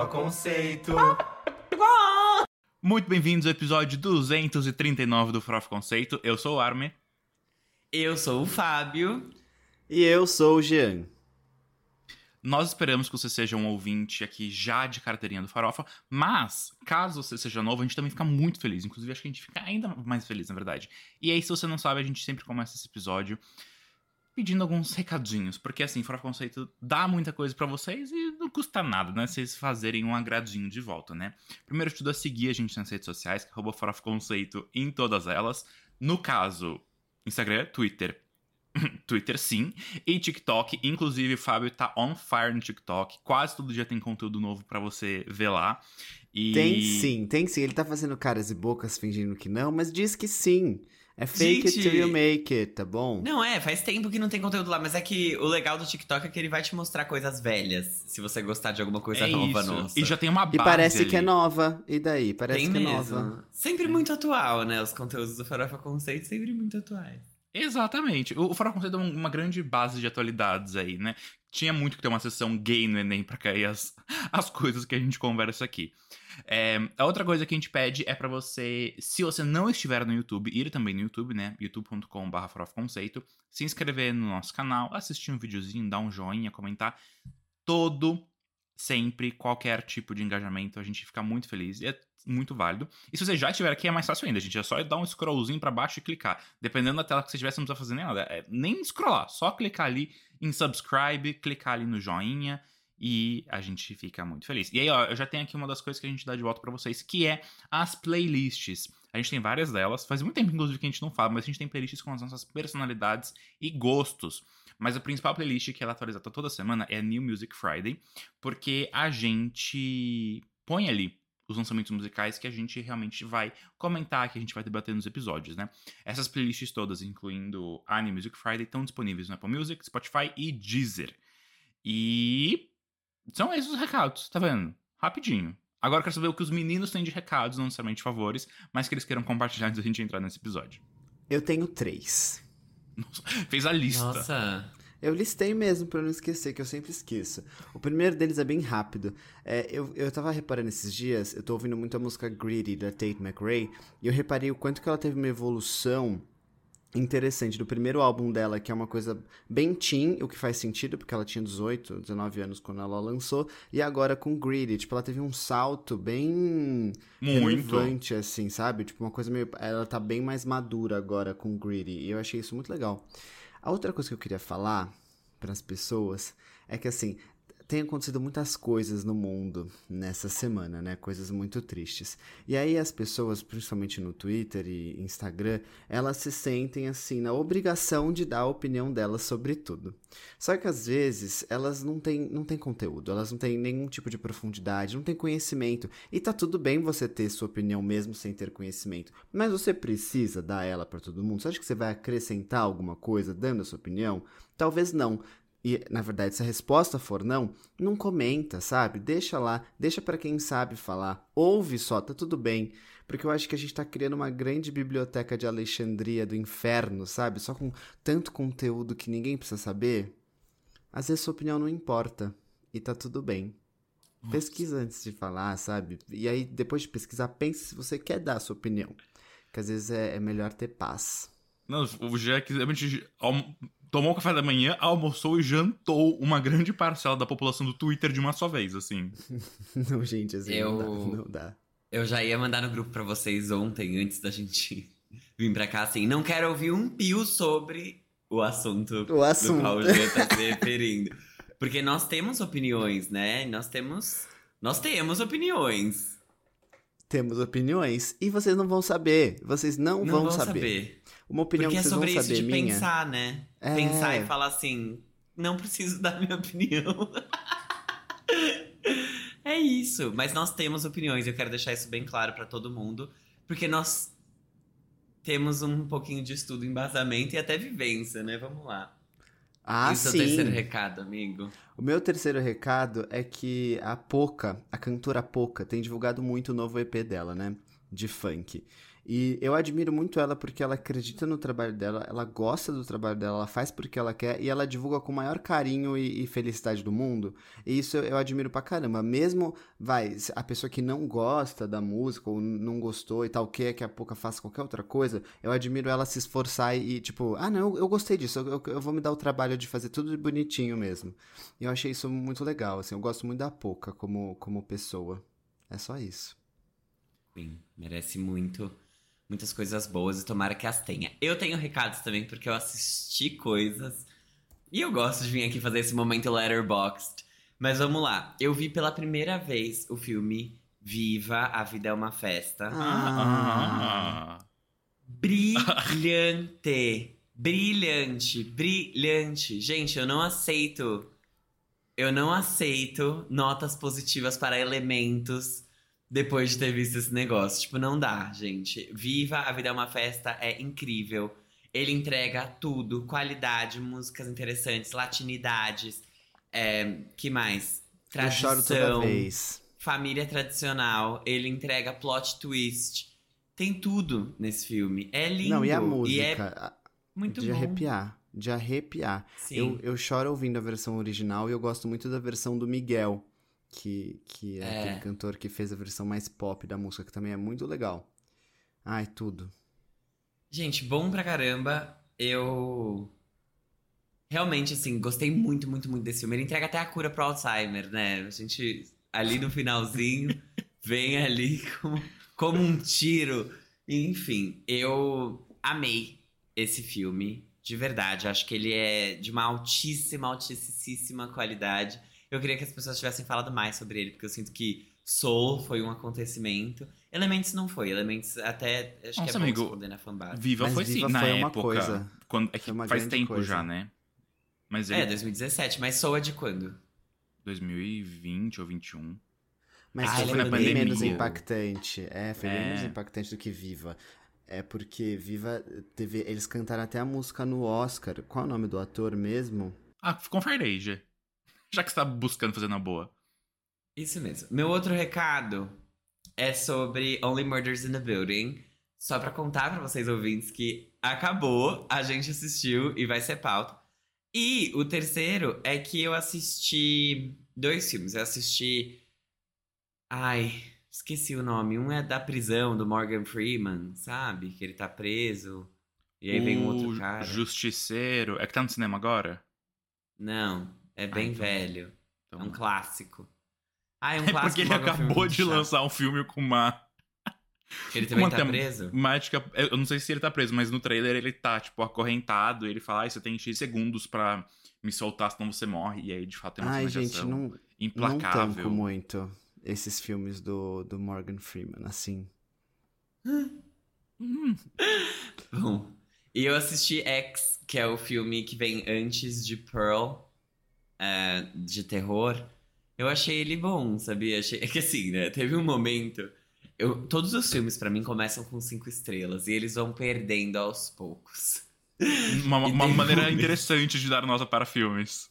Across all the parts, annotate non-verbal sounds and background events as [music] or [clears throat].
Farofa Conceito. [laughs] Muito bem-vindos ao episódio 239 do Farofa Conceito. Eu sou o Arme. Eu sou o Fábio. E eu sou o Jean. Nós esperamos que você seja um ouvinte aqui já de carteirinha do Farofa, mas caso você seja novo, a gente também fica muito feliz. Inclusive, acho que a gente fica ainda mais feliz, na verdade. E aí, se você não sabe, a gente sempre começa esse episódio pedindo alguns recadinhos, porque assim, Farofa Conceito dá muita coisa para vocês e não custa nada, né? Vocês fazerem um agradinho de volta, né? Primeiro de tudo é seguir a gente nas redes sociais, que é Farofa Conceito em todas elas. No caso, Instagram, Twitter, [laughs] Twitter sim, e TikTok. Inclusive, o Fábio tá on fire no TikTok. Quase todo dia tem conteúdo novo para você ver lá. E... Tem sim, tem sim. Ele tá fazendo caras e bocas fingindo que não, mas diz que sim. É fake Gente... it till you make it, tá bom? Não, é, faz tempo que não tem conteúdo lá, mas é que o legal do TikTok é que ele vai te mostrar coisas velhas, se você gostar de alguma coisa é nova isso. nossa. E já tem uma base E parece ali. que é nova. E daí? Parece tem que é mesmo. nova. Sempre muito atual, né? Os conteúdos do Farofa Conceito sempre muito atuais. Exatamente. O Farofa Conceito é uma grande base de atualidades aí, né? Tinha muito que ter uma sessão gay no Enem pra cair as, [laughs] as coisas que a gente conversa aqui. É, a outra coisa que a gente pede é para você, se você não estiver no YouTube, ir também no YouTube, né? youtube.com.br se inscrever no nosso canal, assistir um videozinho, dar um joinha, comentar. Todo, sempre, qualquer tipo de engajamento, a gente fica muito feliz. E é muito válido. E se você já estiver aqui, é mais fácil ainda, gente. É só dar um scrollzinho para baixo e clicar. Dependendo da tela que você tiver, você não precisa fazer nem nada. É, nem scrollar, só clicar ali em subscribe, clicar ali no joinha e a gente fica muito feliz. E aí, ó, eu já tenho aqui uma das coisas que a gente dá de volta para vocês, que é as playlists. A gente tem várias delas, faz muito tempo, inclusive, que a gente não fala, mas a gente tem playlists com as nossas personalidades e gostos. Mas a principal playlist que ela é atualizada toda semana é New Music Friday, porque a gente põe ali os lançamentos musicais que a gente realmente vai comentar, que a gente vai debater nos episódios, né? Essas playlists todas, incluindo a New Music Friday, estão disponíveis no Apple Music, Spotify e Deezer. E são esses os recados, tá vendo? Rapidinho. Agora eu quero saber o que os meninos têm de recados, não necessariamente favores, mas que eles queiram compartilhar antes da gente entrar nesse episódio. Eu tenho três. Nossa, [laughs] fez a lista. Nossa. Eu listei mesmo pra eu não esquecer, que eu sempre esqueço. O primeiro deles é bem rápido. É, eu, eu tava reparando esses dias, eu tô ouvindo muito a música Greedy da Tate McRae, e eu reparei o quanto que ela teve uma evolução interessante do primeiro álbum dela, que é uma coisa bem teen, o que faz sentido, porque ela tinha 18, 19 anos quando ela lançou, e agora com Greedy, tipo, ela teve um salto bem Muito. relevante, assim, sabe? Tipo, uma coisa meio... Ela tá bem mais madura agora com Greedy, e eu achei isso muito legal. A outra coisa que eu queria falar para as pessoas é que, assim, tem acontecido muitas coisas no mundo nessa semana, né? Coisas muito tristes. E aí as pessoas, principalmente no Twitter e Instagram, elas se sentem assim na obrigação de dar a opinião delas sobre tudo. Só que às vezes elas não têm, não têm conteúdo, elas não têm nenhum tipo de profundidade, não têm conhecimento. E tá tudo bem você ter sua opinião mesmo sem ter conhecimento, mas você precisa dar ela para todo mundo. Você acha que você vai acrescentar alguma coisa dando a sua opinião? Talvez não e na verdade se a resposta for não, não comenta, sabe? Deixa lá, deixa para quem sabe falar. Ouve só, tá tudo bem. Porque eu acho que a gente tá criando uma grande biblioteca de Alexandria do inferno, sabe? Só com tanto conteúdo que ninguém precisa saber. Às vezes sua opinião não importa e tá tudo bem. Nossa. Pesquisa antes de falar, sabe? E aí depois de pesquisar, pense se você quer dar a sua opinião. Que às vezes é, é melhor ter paz. Não, o Jack realmente tomou o café da manhã, almoçou e jantou uma grande parcela da população do Twitter de uma só vez, assim. [laughs] não, gente, assim, eu... não, dá, não dá. Eu já ia mandar no grupo pra vocês ontem, antes da gente [laughs] vir pra cá, assim, não quero ouvir um pio sobre o assunto, o assunto. do qual o Jean tá se [laughs] referindo. Porque nós temos opiniões, né? Nós temos... Nós temos opiniões. Temos opiniões e vocês não vão saber. Vocês não, não vão, vão saber. saber. Uma opinião Porque que é vocês sobre vão isso saber de minha. pensar, né? É. Pensar e falar assim, não preciso [laughs] dar minha opinião. é isso. Mas nós temos opiniões. Eu quero deixar isso bem claro para todo mundo, porque nós temos um pouquinho de estudo, embasamento e até vivência, né? Vamos lá. Ah, e o seu sim. terceiro recado, amigo? O meu terceiro recado é que a Poca, a cantora Poca, tem divulgado muito o novo EP dela, né? De funk. E eu admiro muito ela porque ela acredita no trabalho dela, ela gosta do trabalho dela, ela faz porque ela quer e ela divulga com o maior carinho e, e felicidade do mundo. E isso eu, eu, admiro pra caramba. Mesmo, vai, a pessoa que não gosta da música ou não gostou e tal, quer que a pouco faça qualquer outra coisa, eu admiro ela se esforçar e, e tipo, ah, não, eu, eu gostei disso, eu, eu, vou me dar o trabalho de fazer tudo bonitinho mesmo. E eu achei isso muito legal, assim, eu gosto muito da Poca como, como pessoa. É só isso. Sim, merece muito muitas coisas boas e tomara que as tenha. Eu tenho recados também, porque eu assisti coisas. E eu gosto de vir aqui fazer esse momento letterboxed. Mas vamos lá. Eu vi pela primeira vez o filme Viva, a Vida é uma Festa. Ah. Brilhante! [laughs] brilhante, brilhante. Gente, eu não aceito. Eu não aceito notas positivas para elementos depois de ter visto esse negócio. Tipo, não dá, gente. Viva, a vida é uma festa, é incrível. Ele entrega tudo, qualidade, músicas interessantes, latinidades, é, que mais? Tradição, Eu choro toda vez. família tradicional, ele entrega plot twist. Tem tudo nesse filme. É lindo. Não, e a música? E é muito de bom. arrepiar. De arrepiar. Sim. Eu, eu choro ouvindo a versão original e eu gosto muito da versão do Miguel que, que é, é, aquele cantor que fez a versão mais pop da música, que também é muito legal. Ai, tudo. Gente, bom pra caramba. Eu. Realmente, assim, gostei muito, muito, muito desse filme. Ele entrega até a cura pro Alzheimer, né? A gente, ali no finalzinho, [laughs] vem ali como, como um tiro. Enfim, eu amei esse filme, de verdade. Acho que ele é de uma altíssima, altíssima qualidade. Eu queria que as pessoas tivessem falado mais sobre ele, porque eu sinto que Soul foi um acontecimento. Elementos não foi. Elementos até. Acho Nossa, que é amigo, esconder na fanbase. Viva Mas foi Viva sim, foi na uma época. Coisa. Quando, é que faz tempo coisa. já, né? Mas ele... É, 2017. Mas Soul é de quando? 2020 ou 21. Mas Ah, foi foi bem pandemia. menos impactante. É, foi bem É. menos impactante do que Viva. É porque Viva teve. Eles cantaram até a música no Oscar. Qual é o nome do ator mesmo? Ah, confere aí. Já que você tá buscando fazer na boa. Isso mesmo. Meu outro recado é sobre Only Murders in the Building. Só pra contar pra vocês ouvintes que acabou, a gente assistiu e vai ser pauta. E o terceiro é que eu assisti dois filmes. Eu assisti. Ai, esqueci o nome. Um é da prisão do Morgan Freeman, sabe? Que ele tá preso. E aí vem um outro O cara. Justiceiro. É que tá no cinema agora? Não, é bem então- velho. Então... É um clássico. Ah, é um [laughs] É clássico. porque ele acabou de chato. lançar um filme com uma Ele também uma tá preso? mágica. Eu não sei se ele tá preso, mas no trailer ele tá, tipo, acorrentado. E ele fala: ah, você tem X segundos pra me soltar, senão você morre. E aí, de fato, tem uma Ai, gente, não, não implacável. tanco muito esses filmes do, do Morgan Freeman, assim. Hum, [laughs] Bom, e eu assisti X, que é o filme que vem antes de Pearl, é, de terror. Eu achei ele bom, sabia? Achei... [laughs] É que assim, né? Teve um momento. Eu... Todos os filmes, pra mim, começam com cinco estrelas e eles vão perdendo aos poucos. [laughs] uma uma maneira momentos- interessante de dar nota para filmes.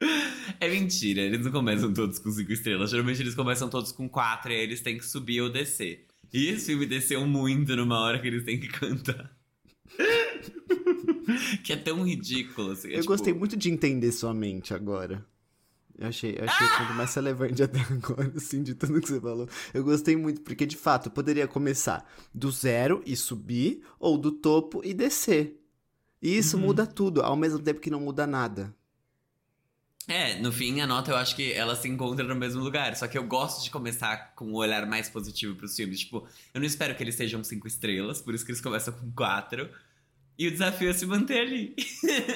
[laughs] É mentira, eles não começam todos com cinco estrelas. Geralmente eles começam todos com quatro e aí eles têm que subir ou descer. E esse filme desceu muito numa hora que eles têm que cantar. [laughs] que é tão ridículo. Assim, é eu tipo- gostei muito de entender sua mente agora. Eu achei, eu achei o ponto mais relevante até [laughs] agora, assim, de tudo que você falou. Eu gostei muito, porque de fato poderia começar do zero e subir, ou do topo e descer. E isso Uhum. muda tudo, ao mesmo tempo que não muda nada. É, no fim, a nota eu acho que ela se encontra no mesmo lugar. Só que eu gosto de começar com um olhar mais positivo pros filmes. Tipo, eu não espero que eles sejam cinco estrelas, por isso que eles começam com quatro. E o desafio é se manter ali.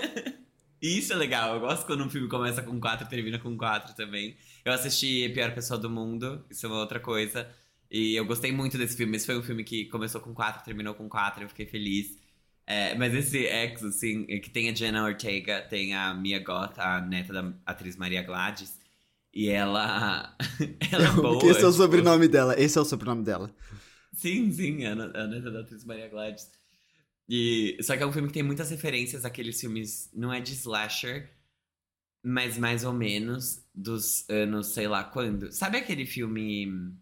[laughs] e isso é legal. Eu gosto quando um filme começa com quatro e termina com quatro também. Eu assisti A Pior Pessoa do Mundo, isso é uma outra coisa. E eu gostei muito desse filme. Esse foi um filme que começou com quatro, terminou com quatro, eu fiquei feliz. É, mas esse X, assim, é que tem a Jenna Ortega, tem a Mia Goth, a neta da atriz Maria Gladys. E ela. [laughs] ela é [laughs] boa. Porque esse é o tipo- sobrenome dela, esse é o sobrenome dela. Sim, sim, a, a neta da atriz Maria Gladys. E, só que é um filme que tem muitas referências àqueles filmes, não é de slasher, mas mais ou menos dos anos, sei lá quando. Sabe aquele filme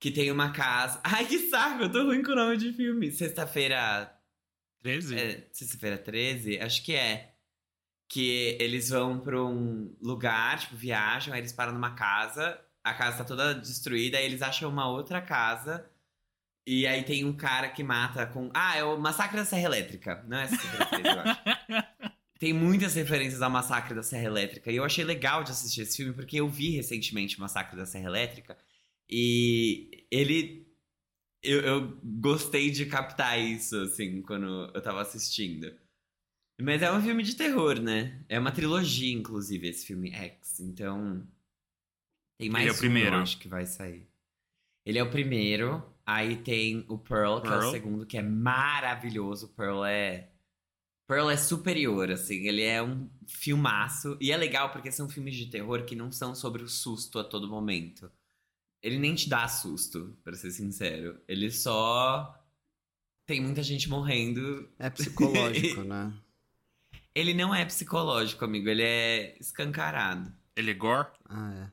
Que tem uma casa. Ai, que saco, eu tô ruim com o nome de filme. Sexta-feira. 13? É, Sexta-feira 13? Acho que é. Que eles vão pra um lugar, tipo, viajam, aí eles param numa casa, a casa tá toda destruída, aí eles acham uma outra casa. E aí tem um cara que mata com. Ah, é o Massacre da Serra Elétrica. Não é Sexta-feira 13, eu acho. [laughs] Tem muitas referências ao Massacre da Serra Elétrica. E eu achei legal de assistir esse filme, porque eu vi recentemente o Massacre da Serra Elétrica. E ele. Eu, eu gostei de captar isso, assim, quando eu tava assistindo. Mas é um filme de terror, né? É uma trilogia, inclusive, esse filme X. Então. Tem mais Ele é o um, primeiro. eu acho que vai sair. Ele é o primeiro. Aí tem o Pearl, que é o Pearl. segundo, que é maravilhoso. O Pearl é. Pearl é superior, assim. Ele é um filmaço. E é legal porque são filmes de terror que não são sobre o susto a todo momento. Ele nem te dá susto, pra ser sincero. Ele só. Tem muita gente morrendo. É psicológico, [laughs] né? Ele não é psicológico, amigo. Ele é escancarado. Ele é gore? Ah, é.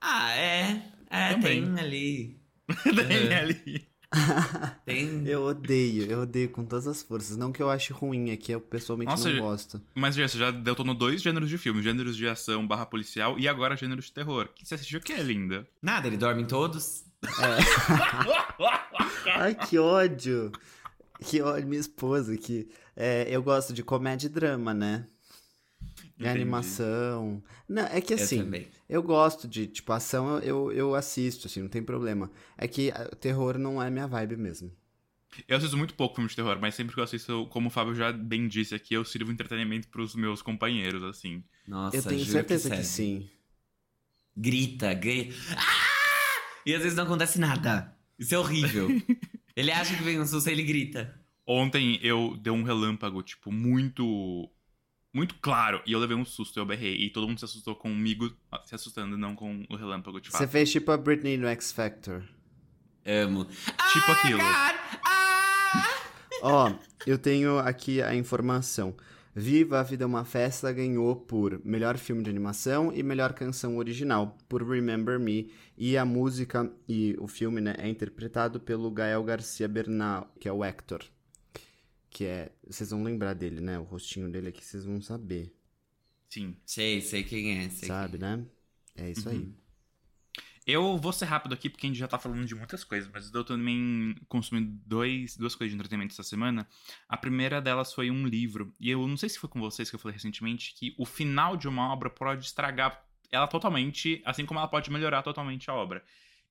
Ah, é. É, Também. tem ali. [laughs] Tem É. [laughs] Tem. Eu odeio, eu odeio com todas as forças. Não que eu ache ruim, é que eu pessoalmente Nossa, não eu- gosto. Mas já, você já detonou dois gêneros de filme: gêneros de ação barra policial e agora gêneros de terror. Que você assistiu o que é linda? Nada, ele dorme em todos. [laughs] Ai, que ódio! Que ódio, minha esposa que é, eu gosto de comédia e drama, né? E Entendi. animação. Não, é que eu assim, também. Eu gosto de, tipo, ação eu, eu, eu assisto, assim, não tem problema. É que ah, terror não é minha vibe mesmo. Eu assisto muito pouco filme de terror, mas sempre que eu assisto, como o Fábio já bem disse aqui, eu sirvo entretenimento pros meus companheiros, assim. Nossa, eu tenho certeza que, que, sim. Grita, grita. Ah! E às vezes não acontece nada. Isso é horrível. [laughs] ele acha que vem um susto e ele grita. Ontem eu dei um relâmpago, tipo, muito. Muito claro, e eu levei um susto, eu berrei, e todo mundo se assustou comigo se assustando, não com o relâmpago, de fato. Você fez tipo a Britney no X Factor. Amo. Tipo ah, aquilo. Ah! Ó, eu tenho aqui a informação. Viva a Vida é uma Festa ganhou por melhor filme de animação e melhor canção original por Remember Me e a música e o filme, né, é interpretado pelo Gael Garcia Bernal, que é o Hector. Que é, vocês vão lembrar dele, né? O rostinho dele aqui vocês vão saber, Sim. Sei, sei quem é. Sei sabe, né? É isso aí. Eu vou ser rápido aqui porque a gente já tá falando de muitas coisas, mas eu tô também consumindo dois, duas coisas de entretenimento essa semana. A primeira delas foi um livro, e eu não sei se foi com vocês que eu falei recentemente, que o final de uma obra pode estragar ela totalmente, assim como ela pode melhorar totalmente a obra.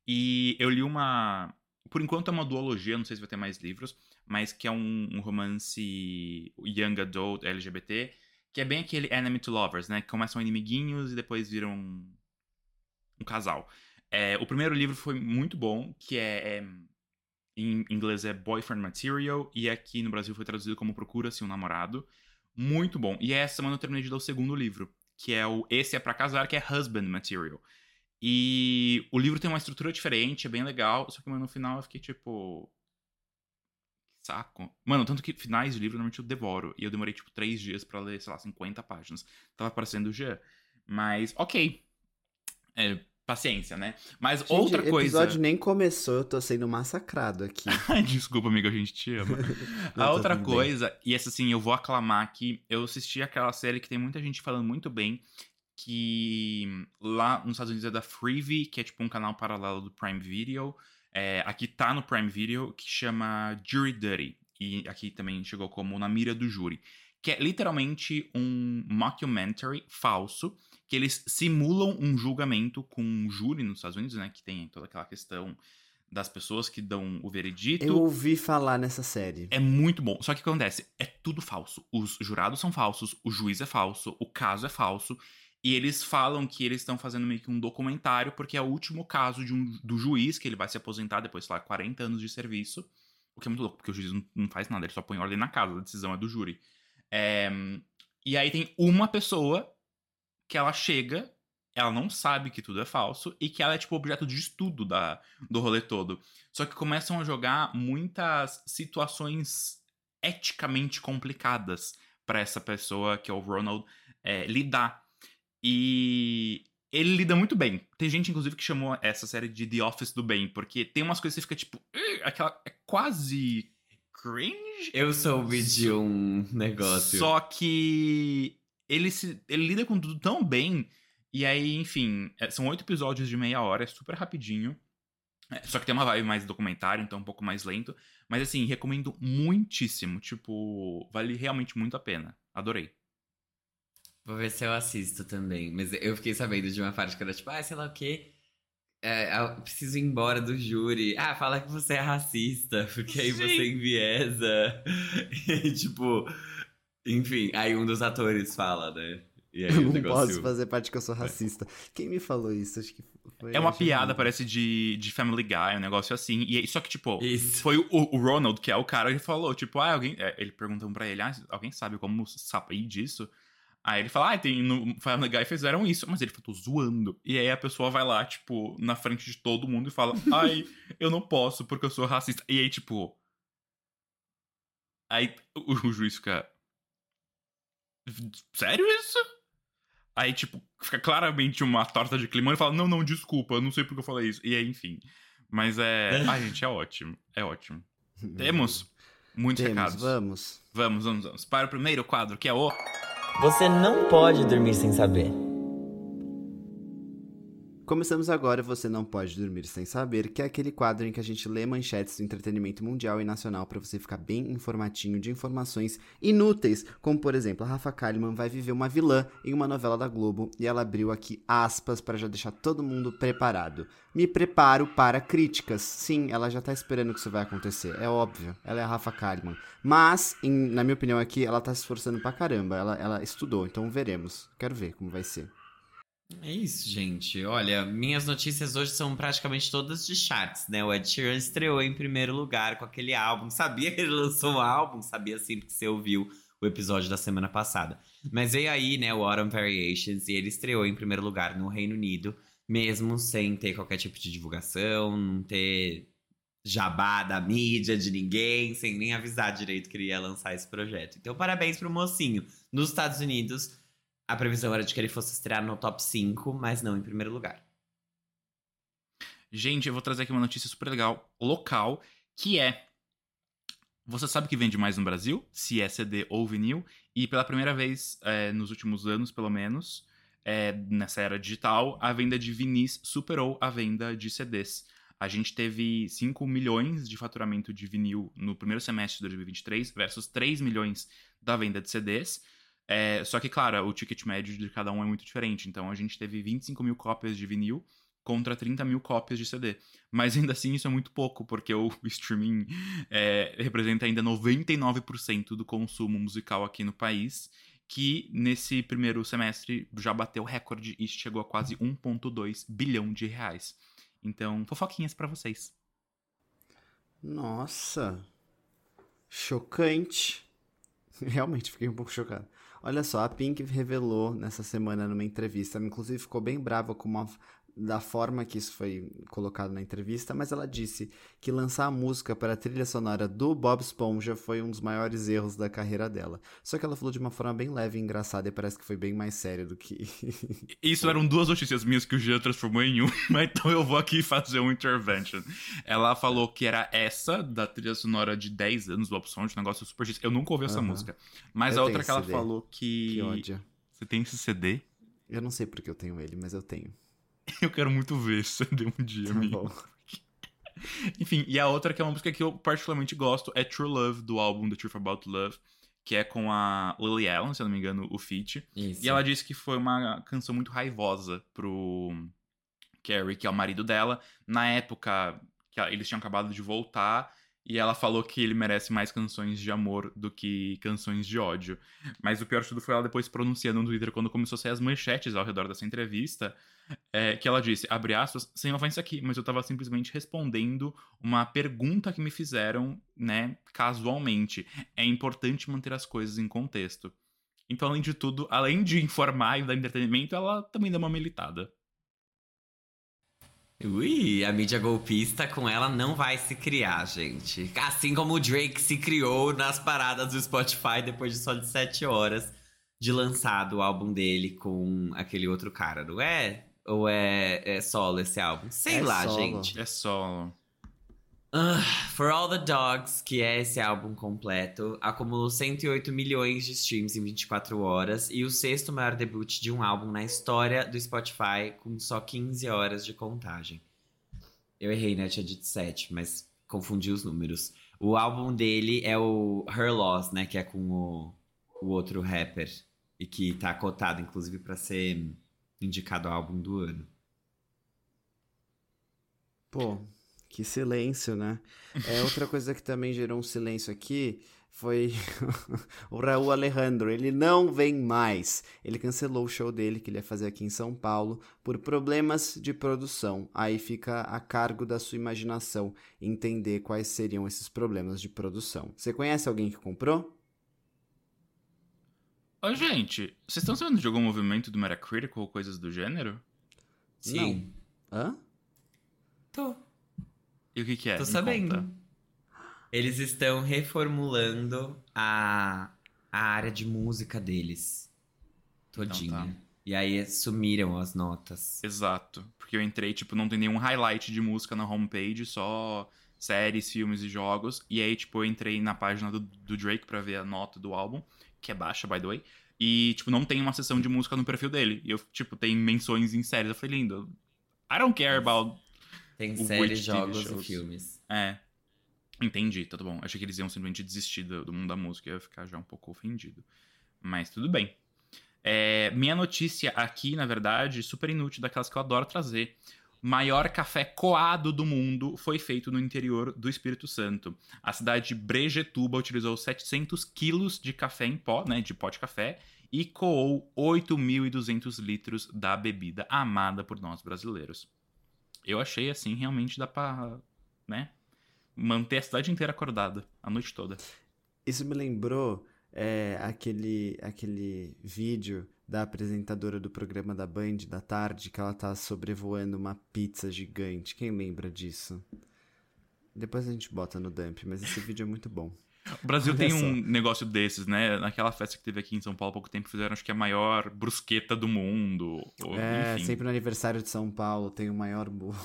E eu li uma. Por enquanto é uma duologia, não sei se vai ter mais livros, mas que é um, um romance young adult LGBT, que é bem aquele enemy to lovers, né? Que começam inimiguinhos e depois viram um, um casal. É, o primeiro livro foi muito bom, que é, é- Em inglês é Boyfriend Material, e aqui no Brasil foi traduzido como Procura-se um Namorado. Muito bom. E essa semana eu terminei de ler o segundo livro, que é o Esse é pra Casar, que é Husband Material. E o livro tem uma estrutura diferente, é bem legal, só que mano, no final eu fiquei tipo. que Saco. Mano, tanto que finais de livro normalmente eu devoro. E eu demorei, tipo, três dias pra ler, sei lá, 50 páginas. Tava parecendo o Jean. Mas, ok. É, paciência, né? Mas Gente, outra o coisa. episódio nem começou, eu tô sendo massacrado aqui. [laughs] Desculpa, amigo, a gente te ama. [laughs] Não, a outra tudo bem. coisa, e essa assim, eu vou aclamar aqui, eu assisti aquela série que tem muita gente falando muito bem, que lá nos Estados Unidos é da Freevee, que é tipo um canal paralelo do Prime Video. É, aqui tá no Prime Video, que chama Jury Duty. E aqui também chegou como Na Mira do Júri. Que é literalmente um mockumentary falso, que eles simulam um julgamento com um júri nos Estados Unidos, né? Que tem toda aquela questão das pessoas que dão o veredito. Eu ouvi falar nessa série. É muito bom. Só que o que acontece? É tudo falso. Os jurados são falsos, o juiz é falso, o caso é falso. E eles falam que eles estão fazendo meio que um documentário, porque é o último caso de um, do juiz, que ele vai se aposentar depois, sei lá, 40 anos de serviço. O que é muito louco, porque o juiz não, não faz nada, ele só põe ordem na casa, a decisão é do júri. É, e aí tem uma pessoa que ela chega, ela não sabe que tudo é falso, e que ela é tipo objeto de estudo da, do rolê todo. Só que começam a jogar muitas situações eticamente complicadas para essa pessoa, que é o Ronald, é, lidar. E ele lida muito bem. Tem gente, inclusive, que chamou essa série de The Office do Bem, porque tem umas coisas que você fica tipo. Aquela. É quase. cringe? Eu soube de um negócio. Só que. Ele, se, ele lida com tudo tão bem. E aí, enfim, é, são oito episódios de meia hora, é super rapidinho. É, só que tem uma vibe mais documentário, então é um pouco mais lento. Mas assim, recomendo muitíssimo. Tipo, vale realmente muito a pena. Adorei. Vou ver se eu assisto também. Mas eu fiquei sabendo de uma parte que era tipo, ah, sei lá o quê. É, eu preciso ir embora do júri. Ah, fala que você é racista, porque aí Sim. você enviesa. [laughs] E, tipo, enfim, aí um dos atores fala, né? E aí Eu não negócio. posso fazer parte que eu sou racista. Quem me falou isso? Acho que foi. É uma piada, que- parece de, de Family Guy, um negócio assim. E aí- só que, tipo, Isso. foi o, o Ronald, que é o cara, que falou, tipo, ah, alguém. é, ele perguntou pra ele, ah, alguém sabe como sair disso? Aí ele fala, ah, tem, no Family Guy fizeram isso, mas ele falou, tô zoando. E aí a pessoa vai lá, tipo, na frente de todo mundo e fala, [laughs] ai, eu não posso porque eu sou racista. E aí, tipo. Aí o, o juiz fica. Sério isso? Aí, tipo, fica claramente uma torta de climão e fala: Não, não, desculpa, eu não sei porque eu falei isso. E aí, enfim. Mas é. [laughs] Ai, gente, é ótimo. É ótimo. Temos muitos Temos, recados. vamos. Vamos, vamos, vamos. Para o primeiro quadro, que é o. Você não pode dormir sem saber. Começamos agora Você Não Pode Dormir Sem Saber, que é aquele quadro em que a gente lê manchetes do entretenimento mundial e nacional para você ficar bem informatinho de informações inúteis, como por exemplo, a Rafa Kalimann vai viver uma vilã em uma novela da Globo e ela abriu aqui aspas para já deixar todo mundo preparado. Me preparo para críticas. Sim, ela já tá esperando que isso vai acontecer, é óbvio. Ela é a Rafa Kalimann. Mas, em- na minha opinião aqui, ela tá se esforçando pra caramba. Ela, ela estudou, então veremos. Quero ver como vai ser. É isso, gente. Olha, minhas notícias hoje são praticamente todas de charts, né? O Ed Sheeran estreou em primeiro lugar com aquele álbum. Sabia que ele lançou um álbum, sabia sim porque você ouviu o episódio da semana passada. Mas veio aí, né, o Autumn Variations, e ele estreou em primeiro lugar no Reino Unido, mesmo sem ter qualquer tipo de divulgação, não ter jabá da mídia de ninguém, sem nem avisar direito que ele ia lançar esse projeto. Então, parabéns pro mocinho. Nos Estados Unidos, a previsão era de que ele fosse estrear no top 5, mas não em primeiro lugar. Gente, eu vou trazer aqui uma notícia super legal, local, que é. Você sabe que vende mais no Brasil, se é CD ou vinil, e pela primeira vez é, nos últimos anos, pelo menos, é, nessa era digital, a venda de vinis superou a venda de CDs. A gente teve 5 milhões de faturamento de vinil no primeiro semestre de 2023 versus 3 milhões da venda de CDs. É, só que, claro, o ticket médio de cada um é muito diferente. Então, a gente teve 25 mil cópias de vinil contra 30 mil cópias de CD. Mas ainda assim, isso é muito pouco, porque o [laughs] streaming é, representa ainda 99% do consumo musical aqui no país, que nesse primeiro semestre já bateu recorde e chegou a quase 1,2 bilhão de reais. Então, fofoquinhas pra vocês. Nossa. Chocante. [laughs] Realmente fiquei um pouco chocado. Olha só, a Pink revelou nessa semana numa entrevista, inclusive ficou bem brava com uma da forma que isso foi colocado na entrevista, mas ela disse que lançar a música para a trilha sonora do Bob Esponja foi um dos maiores erros da carreira dela. Só que ela falou de uma forma bem leve e engraçada e parece que foi bem mais sério do que [laughs] Isso eram duas notícias minhas que o Jean transformou em uma, [laughs] então eu vou aqui fazer um intervention. Ela falou que era essa, da trilha sonora de 10 anos do Bob Esponja, um negócio super. Eu nunca ouvi essa música. Mas Eu a outra que ela CD. falou que. que ódio. Você tem esse CD? Eu não sei porque eu tenho ele, mas eu tenho. [laughs] Eu quero muito ver esse [laughs] CD um dia, Tá amigo. [laughs] Enfim, e a outra que é uma música que eu particularmente gosto é True Love, do álbum The Truth About Love, que é com a Lily Allen, se eu não me engano, o feat. Isso. E ela disse que foi uma canção muito raivosa pro Carrie, que é o marido dela. Na época que eles tinham acabado de voltar, e ela falou que ele merece mais canções de amor do que canções de ódio. Mas o pior de tudo foi ela depois pronunciando no Twitter, quando começou a sair as manchetes ao redor dessa entrevista, é, que ela disse, abre aspas, sem ofensa aqui, mas eu tava simplesmente respondendo uma pergunta que me fizeram, né, casualmente. É importante manter as coisas em contexto. Então, além de tudo, além de informar e dar entretenimento, ela também dá uma militada. Ui, a mídia golpista com ela não vai se criar, gente. Assim como o Drake se criou nas paradas do Spotify depois de só de sete horas de lançado o álbum dele com aquele outro cara, não é? Ou é, é solo esse álbum? Sei É lá, solo. gente. É solo. Ah, For All the Dogs, que é esse álbum completo, acumulou 108 milhões de streams em 24 horas e o sexto maior debut de um álbum na história do Spotify, com só 15 horas de contagem. Eu errei, né? Eu tinha dito 7, mas confundi os números. O álbum dele é o Her Loss, né? Que é com o, o outro rapper. E que tá cotado, inclusive, pra ser indicado ao álbum do ano. Pô, que silêncio, né? É, outra coisa que também gerou um silêncio aqui foi [laughs] o Raul Alejandro. Ele não vem mais. Ele cancelou o show dele que ele ia fazer aqui em São Paulo por problemas de produção. Aí fica a cargo da sua imaginação entender quais seriam esses problemas de produção. Você conhece alguém que comprou? Ô, gente, vocês estão sabendo de algum movimento do Metacritic ou coisas do gênero? Sim. Hã? Tô. E o que que é? Tô Me sabendo. conta. Eles estão reformulando a, a área de música deles. Todinha. Então tá. E aí sumiram as notas. Exato. Porque eu entrei, tipo, não tem nenhum highlight de música na homepage, só séries, filmes e jogos. E aí, tipo, eu entrei na página do, do Drake pra ver a nota do álbum, que é baixa, by the way. E, tipo, não tem uma seção de música no perfil dele. E eu, tipo, tem menções em séries. Eu falei, lindo. I don't care about. Tem séries, jogos e shows? filmes. É. Entendi, tudo bom. Achei que eles iam simplesmente desistir do, do mundo da música. Eu ia ficar já um pouco ofendido. Mas tudo bem. É, minha notícia aqui, na verdade, super inútil, daquelas que eu adoro trazer. Maior café coado do mundo foi feito no interior do Espírito Santo. A cidade de Brejetuba utilizou 700 quilos de café em pó, né, de pó de café, e coou 8.200 litros da bebida amada por nós brasileiros. Eu achei assim, realmente dá pra, né, manter a cidade inteira acordada a noite toda. Isso me lembrou é, aquele, aquele vídeo da apresentadora do programa da Band da tarde, que ela tá sobrevoando uma pizza gigante. Quem lembra disso? Depois a gente bota no dump, mas esse vídeo é muito bom. [laughs] O Brasil Olha tem só. um negócio desses, né? Naquela festa que teve aqui em São Paulo há pouco tempo, fizeram acho que a maior brusqueta do mundo. Ou, É, enfim. sempre no aniversário de São Paulo tem o maior bolo.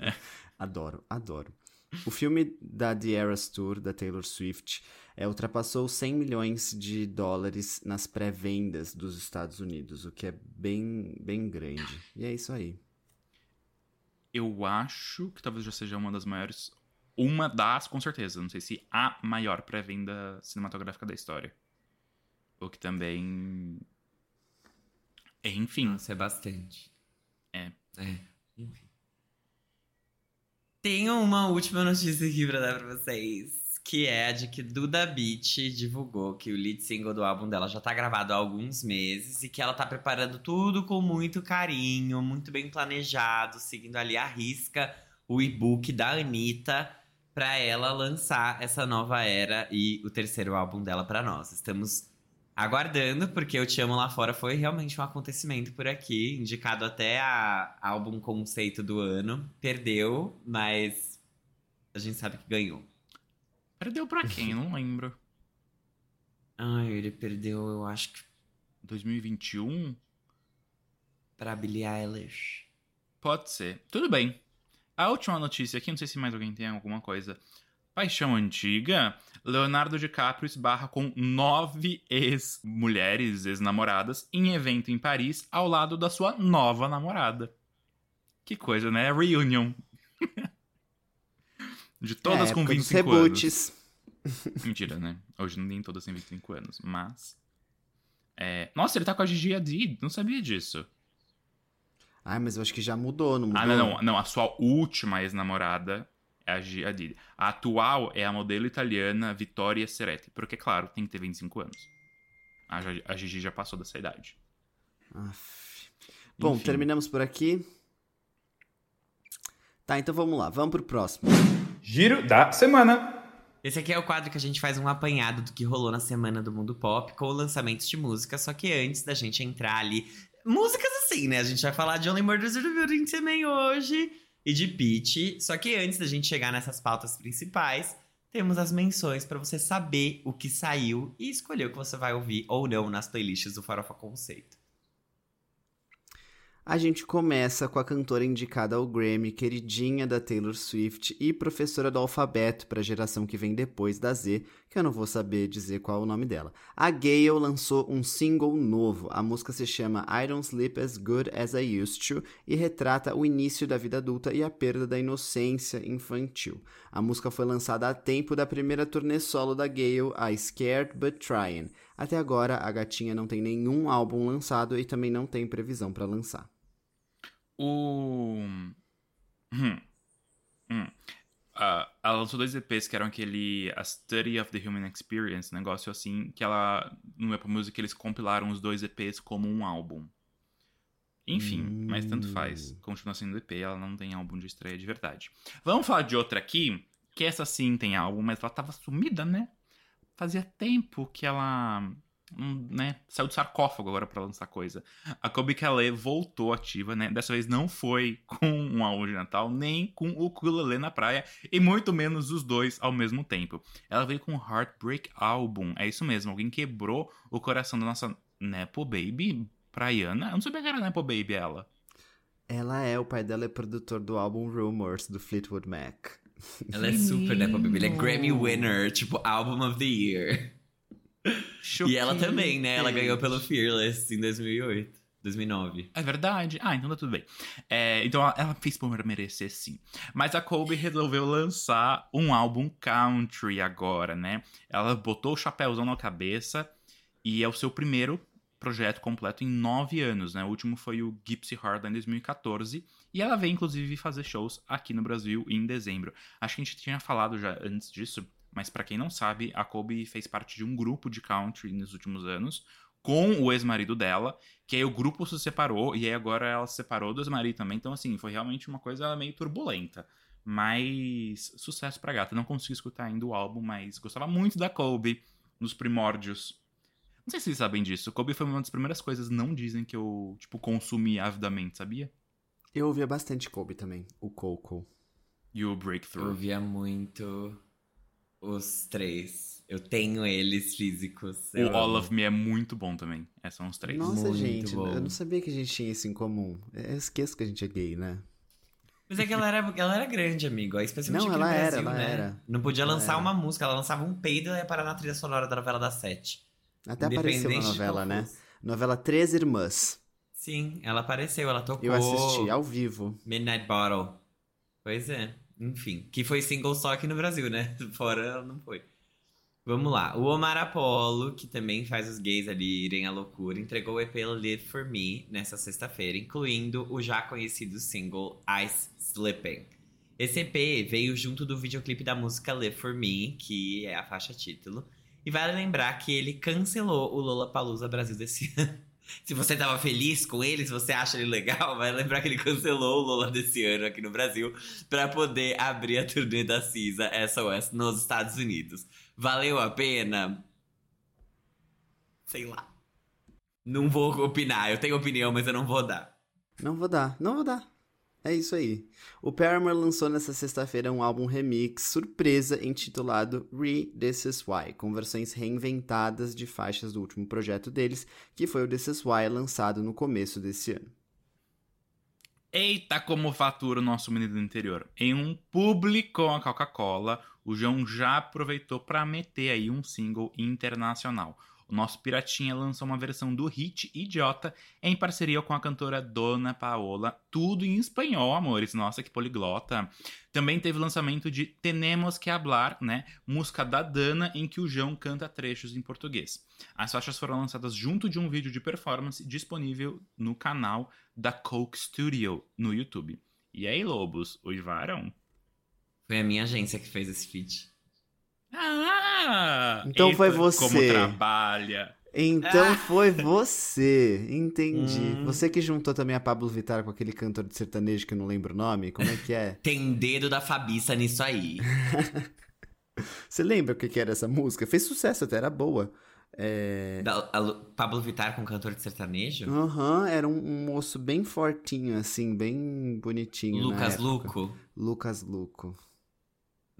[laughs] adoro, adoro. O filme da The Eras Tour, da Taylor Swift, é, ultrapassou 100 milhões de dólares nas pré-vendas dos Estados Unidos, o que é bem, bem grande. E é isso aí. Eu acho que talvez já seja uma das maiores. Uma das, com certeza. Não sei se a maior pré-venda cinematográfica da história. O que também. Enfim. Nossa, é bastante. É. É, enfim. Tenho uma última notícia aqui pra dar pra vocês. Que é a de que Duda Beat divulgou que o lead single do álbum dela já tá gravado há alguns meses e que ela tá preparando tudo com muito carinho, muito bem planejado, seguindo ali a risca o e-book da Anitta pra ela lançar essa nova era e o terceiro álbum dela pra nós. Estamos aguardando, porque Eu Te Amo Lá Fora foi realmente um acontecimento por aqui, indicado até a álbum conceito do ano. Perdeu, mas a gente sabe que ganhou. Perdeu pra quem? Não [laughs] lembro. Ai, ele perdeu, eu acho que 2021? pra Billie Eilish. Pode ser. Tudo bem. A última notícia aqui, não sei se mais alguém tem alguma coisa. Paixão antiga. Leonardo DiCaprio esbarra com nove ex-mulheres, ex-namoradas, em evento em Paris, ao lado da sua nova namorada. Que coisa, né? Reunion. [laughs] De todas é, com época dos 25 anos. reboots. [laughs] Mentira, né? Hoje nem todas têm 25 anos, mas. É... Nossa, ele tá com a Gigi Hadid, não sabia disso. Ai, mas eu acho que já mudou, não mudou? Ah, não, não, não. A sua última ex-namorada é a. A atual é a modelo italiana Vittoria Ceretti. Porque, claro, tem que ter 25 anos. A, a Gigi já passou dessa idade. Aff. Bom, Enfim. terminamos por aqui. Tá, então vamos lá. Vamos pro próximo. Giro da semana. Esse aqui é o quadro que a gente faz um apanhado do que rolou na semana do mundo pop com lançamentos de música, só que antes da gente entrar ali. Músicas assim, né? A gente vai falar de Only Murders in the Building também hoje e de Peach. Só que antes da gente chegar nessas pautas principais, temos as menções pra você saber o que saiu e escolher o que você vai ouvir ou não nas playlists do Farofa Conceito. A gente começa com a cantora indicada ao Grammy, queridinha da Taylor Swift e professora do alfabeto para a geração que vem depois da Z, que eu não vou saber dizer qual é o nome dela. A Gale lançou um single novo. A música se chama I Don't Sleep As Good As I Used To e retrata o início da vida adulta e a perda da inocência infantil. A música foi lançada a tempo da primeira turnê solo da Gale, a Scared But Trying. Até agora, a gatinha não tem nenhum álbum lançado e também não tem previsão para lançar. O. Hum. Hum. Uh, ela lançou dois EPs que eram aquele A Study of the Human Experience, negócio assim, que ela, no Apple Music, eles compilaram os dois EPs como um álbum. Enfim, Hum. mas tanto faz. Continua sendo EP, ela não tem álbum de estreia de verdade. Vamos falar de outra aqui, que essa sim tem álbum, mas ela tava sumida, né? Fazia tempo que ela, hum, né, saiu do sarcófago agora pra lançar coisa. A Kobe Calais voltou ativa, né? Dessa vez não foi [laughs] com um álbum de Natal, nem com o ukulele na praia, e muito menos os dois ao mesmo tempo. Ela veio com o Heartbreak Album, é isso mesmo, alguém quebrou o coração da nossa Nepo Baby, praiana. Eu não sabia que era Nepo Baby ela. Ela é, o pai dela é produtor do álbum Rumors, do Fleetwood Mac. Ela é super Nepo Baby. Ela é. Grammy winner, tipo, Album of the Year. E ela também, né? Ela ganhou pelo Fearless em 2008. 2009. É verdade? Ah, então tá tudo bem. É, então ela- ela fez por merecer sim. Mas a Kobe resolveu lançar um álbum country agora, né? Ela botou o chapéuzão na cabeça e é o seu primeiro projeto completo em nove anos, né? O último foi o Gypsy Heart em 2014 e ela veio inclusive fazer shows aqui no Brasil em dezembro. Acho que a gente tinha falado já antes disso, mas pra quem não sabe, a Kobe fez parte de um grupo de country nos últimos anos com o ex-marido dela, que aí o grupo se separou e aí agora ela se separou do ex-marido também. Então, assim, foi realmente uma coisa meio turbulenta. Mas sucesso pra gata. Não consegui escutar ainda o álbum, mas gostava muito da Kobe nos primórdios. Não sei se vocês sabem disso. Kobe foi uma das primeiras coisas não dizem que eu, tipo, consumi avidamente, sabia? Eu ouvia bastante Kobe também, o Coco. E o Eu Breakthrough. ouvia muito os três. Eu tenho eles físicos. O Eu All of Me é muito bom também. Esses são os três. Nossa, Muito gente, bom. eu não sabia que a gente tinha isso em comum. Eu esqueço que a gente é gay, né? Mas é que ela era, ela era grande, amigo. Especialmente Não, aqui no ela era, Brasil, ela né? era. Não podia Ela lançar era. uma música. Ela lançava um peido e ia parar na trilha sonora da novela das sete. Até apareceu na novela, né? Novela Três Irmãs. Sim, ela apareceu. Ela tocou. Eu assisti ao vivo. Midnight Bottle. Pois é. Enfim. Que foi single só aqui no Brasil, né? [laughs] Fora ela não foi. Vamos lá. O Omar Apollo, que também faz os gays ali irem à loucura, entregou o EP Live For Me nessa sexta-feira, incluindo o já conhecido single Ice Slipping. Esse EP veio junto do videoclipe da música Live For Me, que é a faixa título. E vale lembrar que ele cancelou o Lollapalooza Brasil desse [laughs] ano. Se você tava feliz com ele, se você acha ele legal, [laughs] vai lembrar que ele cancelou o Lola desse ano aqui no Brasil pra poder abrir a turnê da Cisa SOS nos Estados Unidos. Valeu a pena? Sei lá. Não vou opinar. Eu tenho opinião, mas eu não vou dar. Não vou dar, não vou dar. É isso aí. O Paramore lançou nessa sexta-feira um álbum remix surpresa intitulado Re This Is Why, com versões reinventadas de faixas do último projeto deles, que foi o This Is Why lançado no começo desse ano. Eita, como fatura o nosso menino do interior. Em um publi com a Coca-Cola, o João já aproveitou para meter aí um single internacional. O nosso Piratinha lançou uma versão do hit Idiota em parceria com a cantora Dona Paola, tudo em espanhol, amores. Nossa, que poliglota. Também teve lançamento de Tenemos que Hablar, né? Música da Dana, em que o João canta trechos em português. As faixas foram lançadas junto de um vídeo de performance disponível no canal da Coke Studio no YouTube. E aí, lobos, uivaram? Foi a minha agência que fez esse feat. Ah! Então foi Como você. trabalha. Então Ah. foi você, entendi. Hum. Você que juntou também a Pablo Vittar com aquele cantor de sertanejo que eu não lembro o nome, como é que é? [laughs] Tem dedo da Fabiça nisso aí. [laughs] Você lembra o que era essa música? Fez sucesso até, era boa. É... Da, a Pablo Vittar com cantor de sertanejo? Aham, era um, um moço bem fortinho, assim, bem bonitinho. na Lucas época. Luco. Lucas Luco.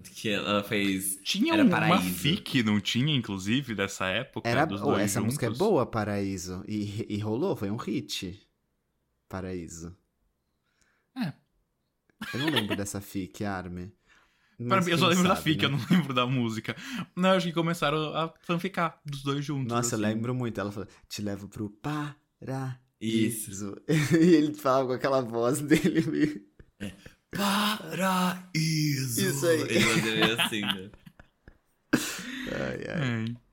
Que ela fez. Tinha Era uma Paraíso. fic, não tinha, inclusive, dessa época? Era, dos oh, essa música é juntos? boa, Paraíso. E, e rolou, foi um hit. Paraíso. É. Eu não lembro dessa fic, Arme. Mas mim, eu só lembro da sabe, fic, né? eu não lembro da música. Não, acho que começaram a fanficar dos dois juntos. Nossa, eu assim. lembro muito. Ela falou, te levo pro paraíso. Isso. [laughs] e ele falava com aquela voz dele meio... Paraíso! Isso aí. Ele fazia assim, né? Ai, ai. É.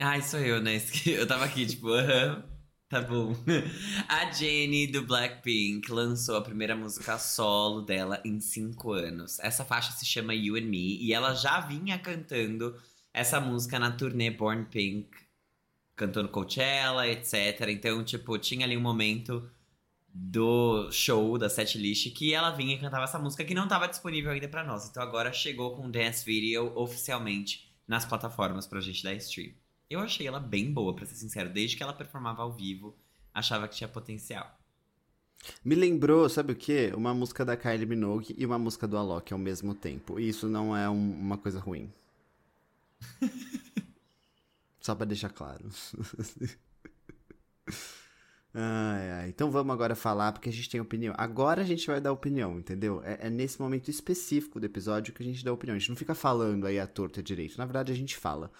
Ai, sou eu, né? Eu tava aqui, tipo, aham, tá bom. A Jennie do Blackpink lançou a primeira música solo dela em cinco anos. Essa faixa se chama You and Me e ela já vinha cantando essa música na turnê Born Pink, cantando Coachella, etc. Então, tipo, tinha ali um momento do show, da setlist, que ela vinha e cantava essa música que não tava disponível ainda pra nós. Então agora chegou com o Dance Video oficialmente nas plataformas pra gente dar stream. Eu achei ela bem boa, pra ser sincero. Desde que ela performava ao vivo, achava que tinha potencial. Me lembrou, sabe o quê? Uma música da Kylie Minogue e uma música do Alok ao mesmo tempo. E isso não é um- uma coisa ruim. [laughs] Só pra deixar claro. [laughs] Ai, ai. Então vamos agora falar, porque a gente tem opinião. Agora a gente vai dar opinião, entendeu? É, é nesse momento específico do episódio que a gente dá opinião. A gente não fica falando aí a torta direito. Na verdade, a gente fala.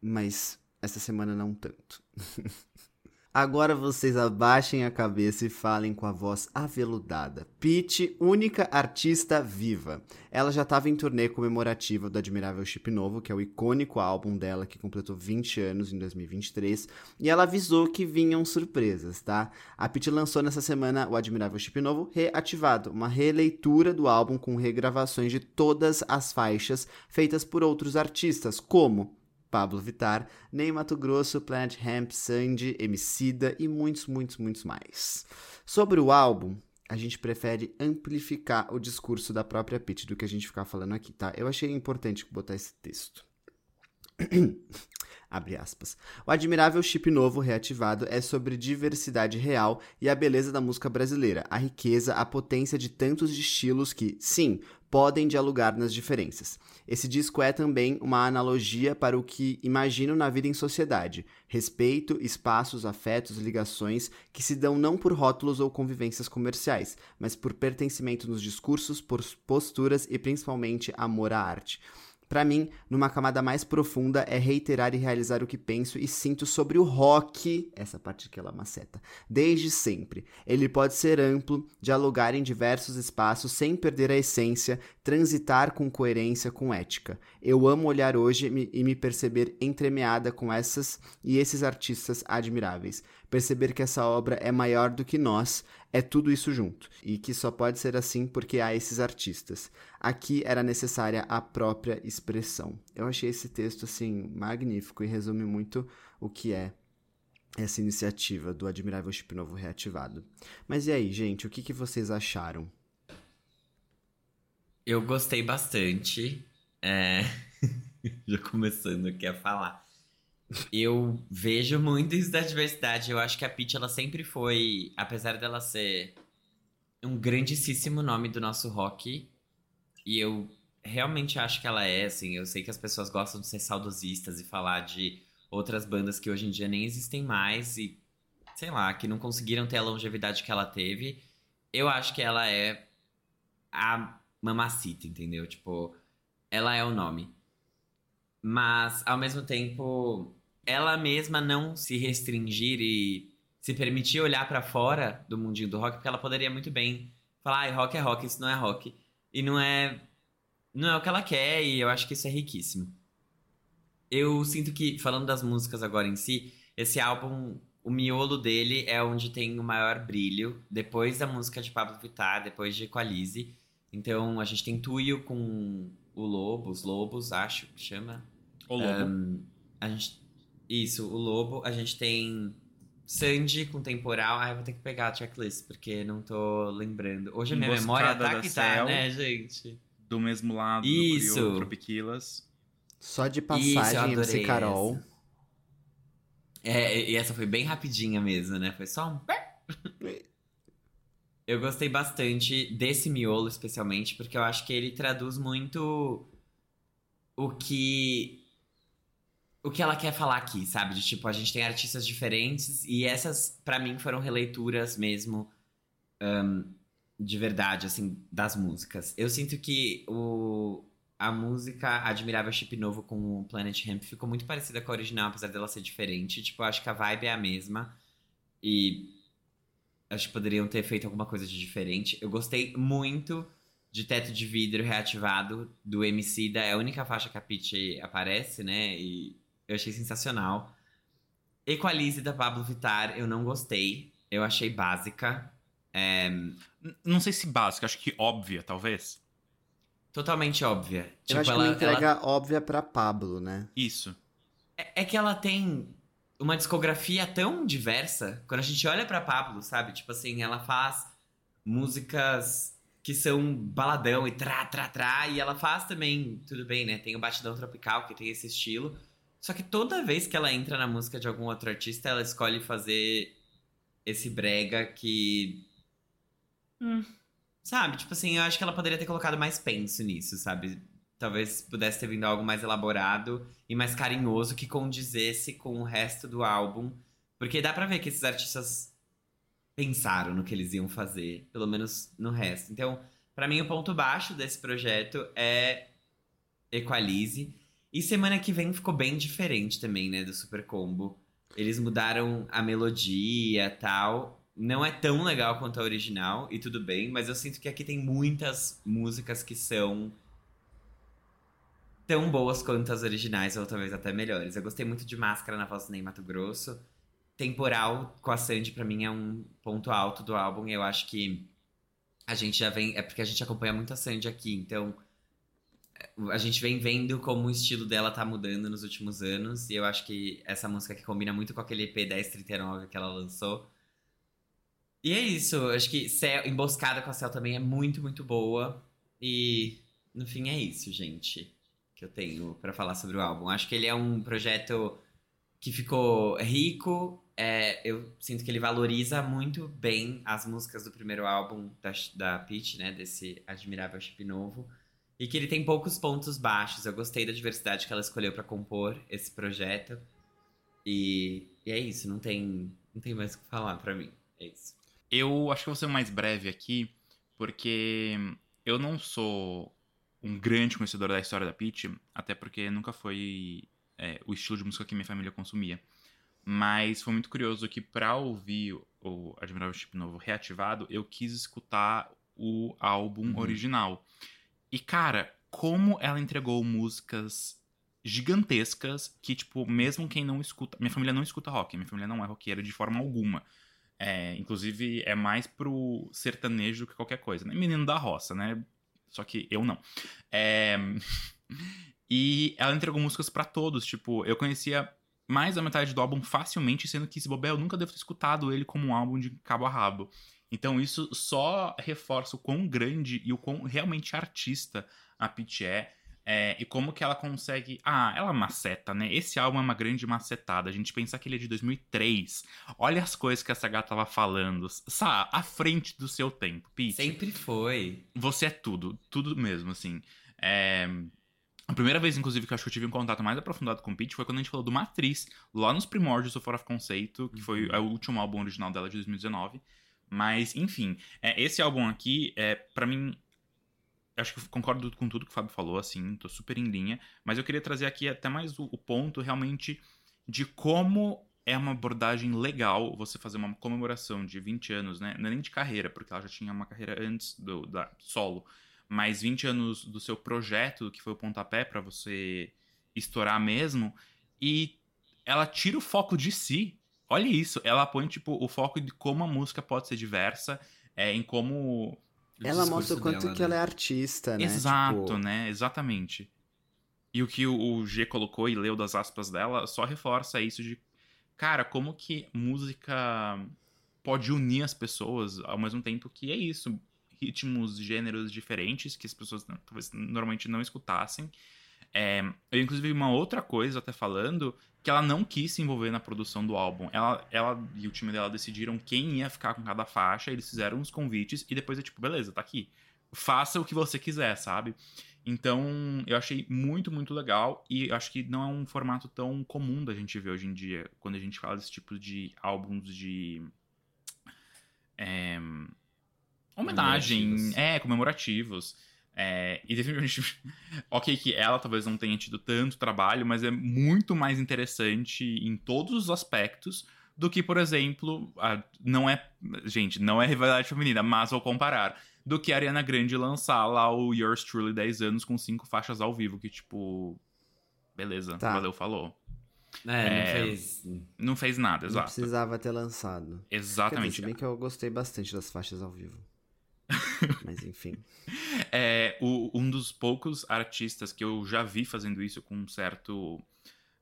Mas essa semana não tanto. [laughs] Agora vocês abaixem a cabeça e falem com a voz aveludada. Pitty, única artista viva. Ela já estava em turnê comemorativa do Admirável Chip Novo, que é o icônico álbum dela que completou 20 anos em 2023, e ela avisou que vinham surpresas, tá? A Pitty lançou nessa semana o Admirável Chip Novo reativado, uma releitura do álbum com regravações de todas as faixas feitas por outros artistas, como Pablo Vittar, Ney Mato Grosso, Planet Hemp, Sandy, Emicida e muitos, muitos, muitos mais. Sobre o álbum, a gente prefere amplificar o discurso da própria Pitty do que a gente ficar falando aqui, tá? Eu achei importante botar esse texto. [clears throat] Abre aspas. O admirável chip novo reativado é sobre diversidade real e a beleza da música brasileira, a riqueza, a potência de tantos estilos que, sim, podem dialogar nas diferenças. Esse disco é também uma analogia para o que imagino na vida em sociedade: respeito, espaços, afetos, ligações que se dão não por rótulos ou convivências comerciais, mas por pertencimento nos discursos, por posturas e principalmente amor à arte. Para mim, numa camada mais profunda, é reiterar e realizar o que penso e sinto sobre o rock, essa parte que ela maceta, desde sempre. Ele pode ser amplo, dialogar em diversos espaços sem perder a essência, transitar com coerência, com ética. Eu amo olhar hoje e me perceber entremeada com essas e esses artistas admiráveis. Perceber que essa obra é maior do que nós, é tudo isso junto. E que só pode ser assim porque há esses artistas. Aqui era necessária a própria expressão. Eu achei esse texto, assim, magnífico e resume muito o que é essa iniciativa do Admirável Chip Novo reativado. Mas e aí, gente, o que, que vocês acharam? Eu gostei bastante. É... [laughs] Já começando aqui a falar. Eu vejo muito isso da diversidade. Eu acho que a Peach, ela sempre foi, apesar dela ser um grandíssimo nome do nosso rock, e eu realmente acho que ela é, assim, eu sei que as pessoas gostam de ser saudosistas e falar de outras bandas que hoje em dia nem existem mais e, sei lá, que não conseguiram ter a longevidade que ela teve. Eu acho que ela é a mamacita, entendeu? Tipo, ela é o nome. Mas, ao mesmo tempo, ela mesma não se restringir e se permitir olhar pra fora do mundinho do rock, porque ela poderia muito bem falar, ai, rock é rock, isso não é rock. E não é. Não é o que ela quer, e eu acho que isso é riquíssimo. Eu sinto que, falando das músicas agora em si, esse álbum, o miolo dele é onde tem o maior brilho, depois da música de Pablo Vittar, depois de Equalize. Então a gente tem Tuyo com o Lobo, os Lobos, acho que chama. O Lobo. Ahn, a gente, isso, o Lobo. A gente tem Sandy com Temporal. Eu vou ter que pegar a checklist, porque não tô lembrando. Hoje a minha memória tá que tá, né, gente? Do mesmo lado Isso. do Criou Tropiquilas. Só de Isso, passagem, adorei MC Carol. essa. É, e essa foi bem rapidinha mesmo, né? Foi só um. [laughs] Eu gostei bastante desse miolo, especialmente, porque eu acho que ele traduz muito o que. O que ela quer falar aqui, sabe? De tipo, a gente tem artistas diferentes e essas, pra mim, foram releituras mesmo ahn, de verdade, assim, das músicas. Eu sinto que o, a música Admirável Chip Novo com o Planet Hemp ficou muito parecida com a original, apesar dela ser diferente. Tipo, eu acho que a vibe é a mesma. E acho que poderiam ter feito alguma coisa de diferente. Eu gostei muito de Teto de Vidro reativado do MC da é a única faixa que a Pitty aparece, né? E eu achei sensacional. Equalize da Pablo Vittar, eu não gostei. Eu achei básica. É, Não sei se básica, acho que óbvia, talvez. totalmente óbvia. Eu Tipo, acho que ela, uma entrega ela- óbvia pra Pablo, né? Isso. é, é que ela tem uma discografia tão diversa. Quando a gente olha pra Pablo, sabe? Tipo assim, ela faz músicas que são baladão e trá, trá, trá. E ela faz também, tudo bem, né? Tem o Batidão Tropical, que tem esse estilo. Só que toda vez que ela entra na música de algum outro artista, ela escolhe fazer esse brega que. Hum, sabe? Tipo assim, eu acho que ela poderia ter colocado mais penso nisso, sabe? Talvez pudesse ter vindo algo mais elaborado e mais carinhoso que condizesse com o resto do álbum. Porque dá pra ver que esses artistas pensaram no que eles iam fazer, pelo menos no resto. Então, pra mim, o ponto baixo desse projeto é Equalize. E semana que vem ficou bem diferente também, né, do Super Combo. Eles mudaram a melodia tal. Não é tão legal quanto a original, e tudo bem, mas eu sinto que aqui tem muitas músicas que são tão boas quanto as originais, ou talvez até melhores. Eu gostei muito de Máscara na voz do Ney Mato Grosso. Temporal com a Sandy, pra mim, é um ponto alto do álbum. Eu acho que a gente já vem. É porque a gente acompanha muito a Sandy aqui, então. A gente vem vendo como o estilo dela tá mudando nos últimos anos. E eu acho que essa música que combina muito com aquele EP 1039 que ela lançou. E é isso. Acho que Céu, Emboscada com a Céu também é muito, muito boa. E no fim é isso, gente. Que eu tenho pra falar sobre o álbum. Acho que ele é um projeto que ficou rico. é, eu sinto que ele valoriza muito bem as músicas do primeiro álbum da, da Peach, né? Desse admirável chip novo. E que ele tem poucos pontos baixos. Eu gostei da diversidade que ela escolheu pra compor esse projeto. E, e é isso, não tem, não tem mais o que falar pra mim. É isso. Eu acho que eu vou ser mais breve aqui, porque eu não sou um grande conhecedor da história da Peach, até porque nunca foi é, o estilo de música que minha família consumia. Mas foi muito curioso que pra ouvir o Admirável Chip Novo reativado, eu quis escutar o álbum Uhum. original. E cara, como ela entregou músicas gigantescas que, tipo, mesmo quem não escuta. Minha família não escuta rock, minha família não é roqueira de forma alguma. É, inclusive, é mais pro sertanejo do que qualquer coisa, né? Menino da roça, né? Só que eu não. É, [laughs] E ela entregou músicas pra todos. Tipo, eu conhecia mais da metade do álbum facilmente, sendo que esse Bobel eu nunca devo ter escutado ele como um álbum de cabo a rabo. Então isso só reforça o quão grande e o quão realmente artista a Pitty é. é, e como que ela consegue. Ah, ela maceta, né? Esse álbum é uma grande macetada. A gente pensar que ele é de 2003. Olha as coisas que essa gata tava falando. Sa, à frente do seu tempo, Pitty. Sempre foi. Você é tudo, tudo mesmo, assim. É, A primeira vez, inclusive, que eu acho que eu tive um contato mais aprofundado com o Peach foi quando a gente falou do Matriz, lá nos primórdios do Fora of Conceito, que foi Uhum. é o último álbum original dela de 2019. Mas, enfim, é, esse álbum aqui, é, para mim, acho que concordo com tudo que o Fábio falou, assim, tô super em linha. Mas eu queria trazer aqui até mais o, o ponto, realmente, de como é uma abordagem legal você fazer uma comemoração de 20 anos, né? Não é nem de carreira, porque ela já tinha uma carreira antes do da solo, mas 20 anos do seu projeto, que foi o pontapé pra você estourar mesmo, e ela tira o foco de si. Olha isso, ela põe tipo o foco de como a música pode ser diversa, é, em como Ela mostra o quanto dela, que né? ela é artista, né? Exato, Tipo, né? Exatamente. E o que o, G colocou e leu das aspas dela só reforça isso de, cara, como que música pode unir as pessoas ao mesmo tempo que é isso. Ritmos, gêneros diferentes que as pessoas talvez normalmente não escutassem. É, eu, inclusive, vi uma outra coisa até falando que ela não quis se envolver na produção do álbum. Ela, ela e o time dela decidiram quem ia ficar com cada faixa, eles fizeram os convites e depois é tipo, beleza, tá aqui. Faça o que você quiser, sabe? Então, eu achei muito, muito legal. E acho que não é um formato tão comum da gente ver hoje em dia, quando a gente fala desse tipo de álbuns de. É, homenagem, Comemorativos. é, comemorativos. É, e definitivamente, [laughs] ok, que ela talvez não tenha tido tanto trabalho, mas é muito mais interessante em todos os aspectos do que, por exemplo, a- não é. Gente, não é rivalidade feminina, mas vou comparar. Do que a Ariana Grande lançar lá o Yours Truly 10 anos com cinco faixas ao vivo, que tipo. Beleza, Tá. valeu, falou. É, É, não fez. Não fez nada, Não exato. precisava ter lançado. Quer dizer, Exatamente. se bem que eu gostei bastante das faixas ao vivo. [laughs] Mas enfim. É, o- um dos poucos artistas que eu já vi fazendo isso com um certo.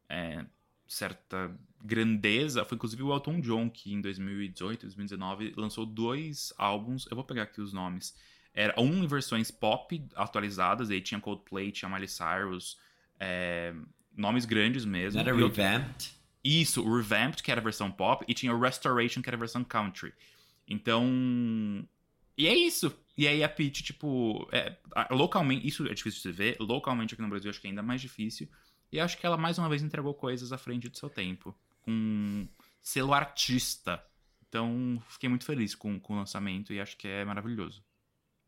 é, certa grandeza foi inclusive o Elton John, que em 2018, 2019 lançou dois álbuns. Eu vou pegar aqui os nomes. Era um em versões pop atualizadas, aí tinha Coldplay, tinha Miley Cyrus, é, nomes grandes mesmo. Era revamped? Isso, o Revamped, que era a versão pop, e tinha o Restoration, que era a versão country. Então. E é isso. E aí a Peach, tipo, é, localmente, isso é difícil de se ver, localmente aqui no Brasil acho que é ainda mais difícil. E acho que ela mais uma vez entregou coisas à frente do seu tempo. Com selo artista. Então, fiquei muito feliz com, com o lançamento e acho que é maravilhoso.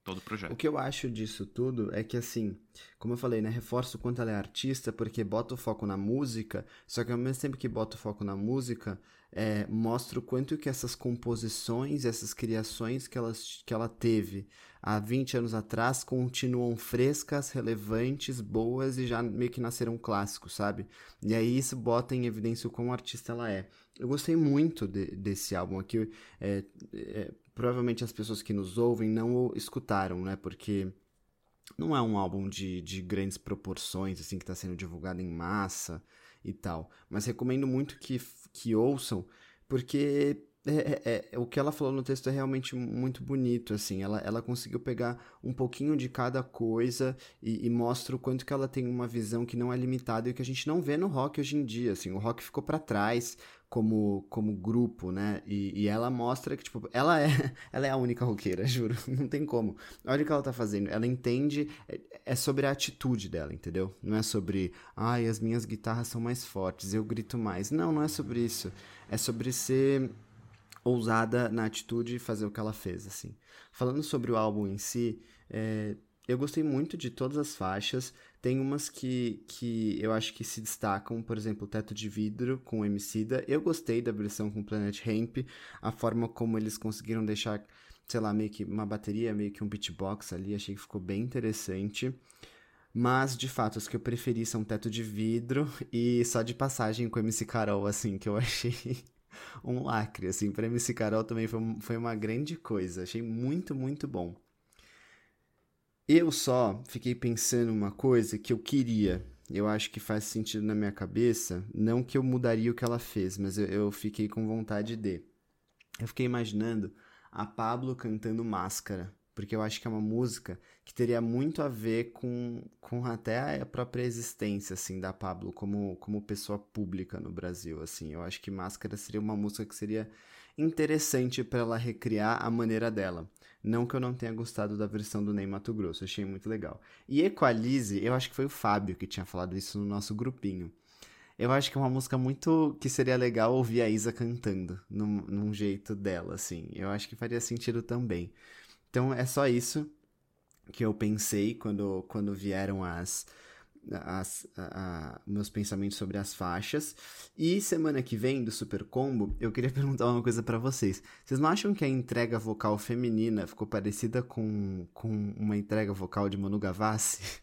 Todo o projeto. O que eu acho disso tudo é que, assim, como eu falei, né? Reforço o quanto ela é artista, porque bota o foco na música, só que ao mesmo tempo que bota o foco na música, é, mostra o quanto que essas composições, essas criações que ela, que ela teve há 20 anos atrás continuam frescas, relevantes, boas e já meio que nasceram clássicos, sabe? E aí isso bota em evidência o quão artista ela é. Eu gostei muito de- desse álbum aqui. é, é, provavelmente as pessoas que nos ouvem não escutaram, né? Porque não é um álbum de, de grandes proporções, assim, que está sendo divulgado em massa e tal. Mas recomendo muito que, que ouçam, porque é, é- é- o que ela falou no texto é realmente muito bonito, assim. Ela, ela conseguiu pegar um pouquinho de cada coisa e, e mostra o quanto que ela tem uma visão que não é limitada e que a gente não vê no rock hoje em dia, assim. O rock ficou para trás como, como grupo, né? E, e ela mostra que, tipo, ela é, [laughs] ela é a única roqueira, [laughs] juro. Não tem como. Olha o que ela tá fazendo. Ela entende. É, é sobre a atitude dela, entendeu? Não é sobre. Ai, as minhas guitarras são mais fortes, eu grito mais. Não, não é sobre isso. É sobre ser ousada na atitude e fazer o que ela fez, assim. Falando sobre o álbum em si, é, eu gostei muito de todas as faixas. Tem umas que, que eu acho que se destacam, por exemplo, Teto de Vidro com Emicida. Eu gostei da versão com Planet Hemp, a forma como eles conseguiram deixar, sei lá, meio que uma bateria, meio que um beatbox ali, achei que ficou bem interessante. Mas, de fato, os que eu preferi são Teto de Vidro [laughs] e só de passagem com MC Carol, assim, que eu [laughs] achei um lacre, assim, pra MC Carol também foi, foi uma grande coisa, achei muito, muito bom. Eu só fiquei pensando uma coisa que eu queria, eu acho que faz sentido na minha cabeça, não que eu mudaria o que ela fez, mas eu, eu fiquei com vontade de. Eu fiquei imaginando a Pablo cantando Máscara, porque eu acho que é uma música que teria muito a ver com, com até a própria existência, assim, da Pablo como, como pessoa pública no Brasil, assim. Eu acho que Máscara seria uma música que seria interessante para ela recriar a maneira dela. Não que eu não tenha gostado da versão do Ney Mato Grosso, achei muito legal. E Equalize, eu acho que foi o Fábio que tinha falado isso no nosso grupinho. Eu acho que é uma música muito que seria legal ouvir a Isa cantando, num, num jeito dela, assim. Eu acho que faria sentido também. Então é só isso que eu pensei quando, quando vieram as, as a- a- meus pensamentos sobre as faixas. E semana que vem, do Super Combo, eu queria [laughs] perguntar uma coisa pra vocês. Vocês não acham que a entrega vocal feminina ficou parecida com, com uma entrega vocal de Manu Gavassi?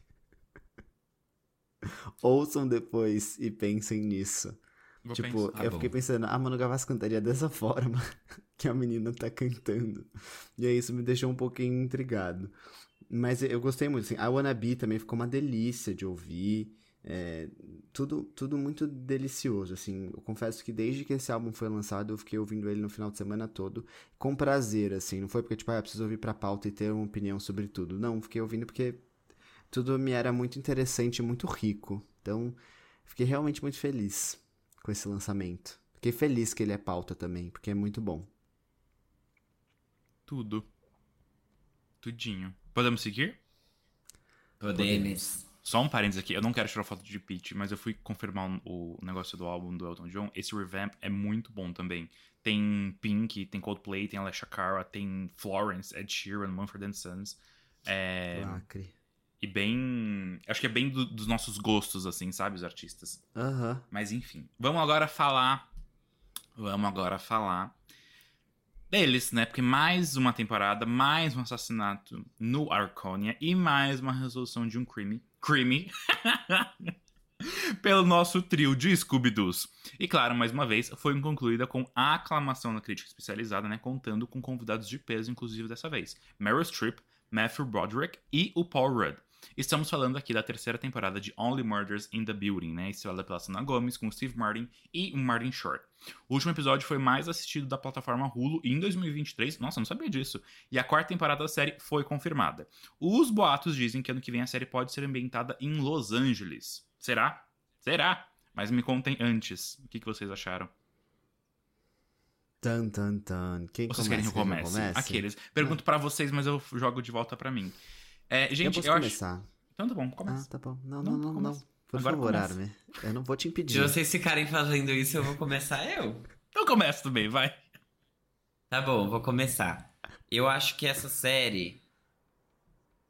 [laughs] Ouçam depois e pensem nisso. Vou tipo, pensar. eu Ah, fiquei pensando, a Manu Gavassi cantaria dessa [laughs] forma que a menina tá cantando. E aí isso me deixou um pouquinho intrigado. Mas eu gostei muito, assim. A Wannabe também ficou uma delícia de ouvir. É, tudo, tudo muito delicioso, assim. Eu confesso que desde que esse álbum foi lançado, eu fiquei ouvindo ele no final de semana todo, com prazer, assim. Não foi porque, tipo, ah, preciso ouvir pra pauta e ter uma opinião sobre tudo. Não, fiquei ouvindo porque tudo me era muito interessante e muito rico. Então, fiquei realmente muito feliz com esse lançamento. Fiquei feliz que ele é pauta também, porque é muito bom. Tudo. Tudinho. Podemos seguir? Podemos. Só um parênteses aqui, eu não quero tirar foto de Peach, mas eu fui confirmar o negócio do álbum do Elton John. Esse revamp é muito bom também. Tem Pink, tem Coldplay, tem Alessia Cara, tem Florence, Ed Sheeran, Mumford Sons. É... Lacre. E bem. Acho que é bem do- dos nossos gostos, assim, sabe? Os artistas. Aham. Mas enfim. Vamos agora falar. Vamos agora falar deles, né? Porque mais uma temporada, mais um assassinato no Arconia e mais uma resolução de um crime. Crime. [laughs] Pelo nosso trio de Scooby-Doos. E claro, mais uma vez, foi concluída com aclamação na crítica especializada, né? Contando com convidados de peso, inclusive dessa vez. Meryl Streep, Matthew Broderick e o Paul Rudd. Estamos falando aqui da terceira temporada de Only Murders in the Building, né? Estrelada pela Sana Gomes, com o Steve Martin e o Martin Short. O último episódio foi mais assistido da plataforma Hulu em 2023. Nossa, eu não sabia disso. E a quarta temporada da série foi confirmada. Os boatos dizem que ano que vem a série pode ser ambientada em Los Angeles. Será? Será? Mas me contem antes. O que, que vocês acharam? Tan, tan, tan. Quem Vocês começa? querem que eu comece? Aqueles. Pergunto pra vocês, mas eu jogo de volta pra mim. É, eu gente, posso eu, acho. começar. Então tá bom, Ah, começa. tá bom. Não, Não, não, não, não. começa. Por Agora favor, começa. Armin. Eu não vou te Se impedir. vocês ficarem fazendo isso, eu vou começar eu. Então começa também, vai. Tá bom, vou começar. Eu acho que essa série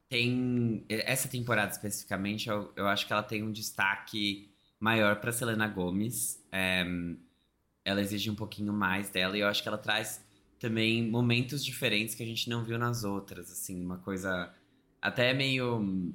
tem. Essa temporada especificamente, eu, eu acho que ela tem um destaque maior pra Selena Gomes. É, ela exige um pouquinho mais dela e eu acho que ela traz também momentos diferentes que a gente não viu nas outras. Assim, uma coisa até meio hum,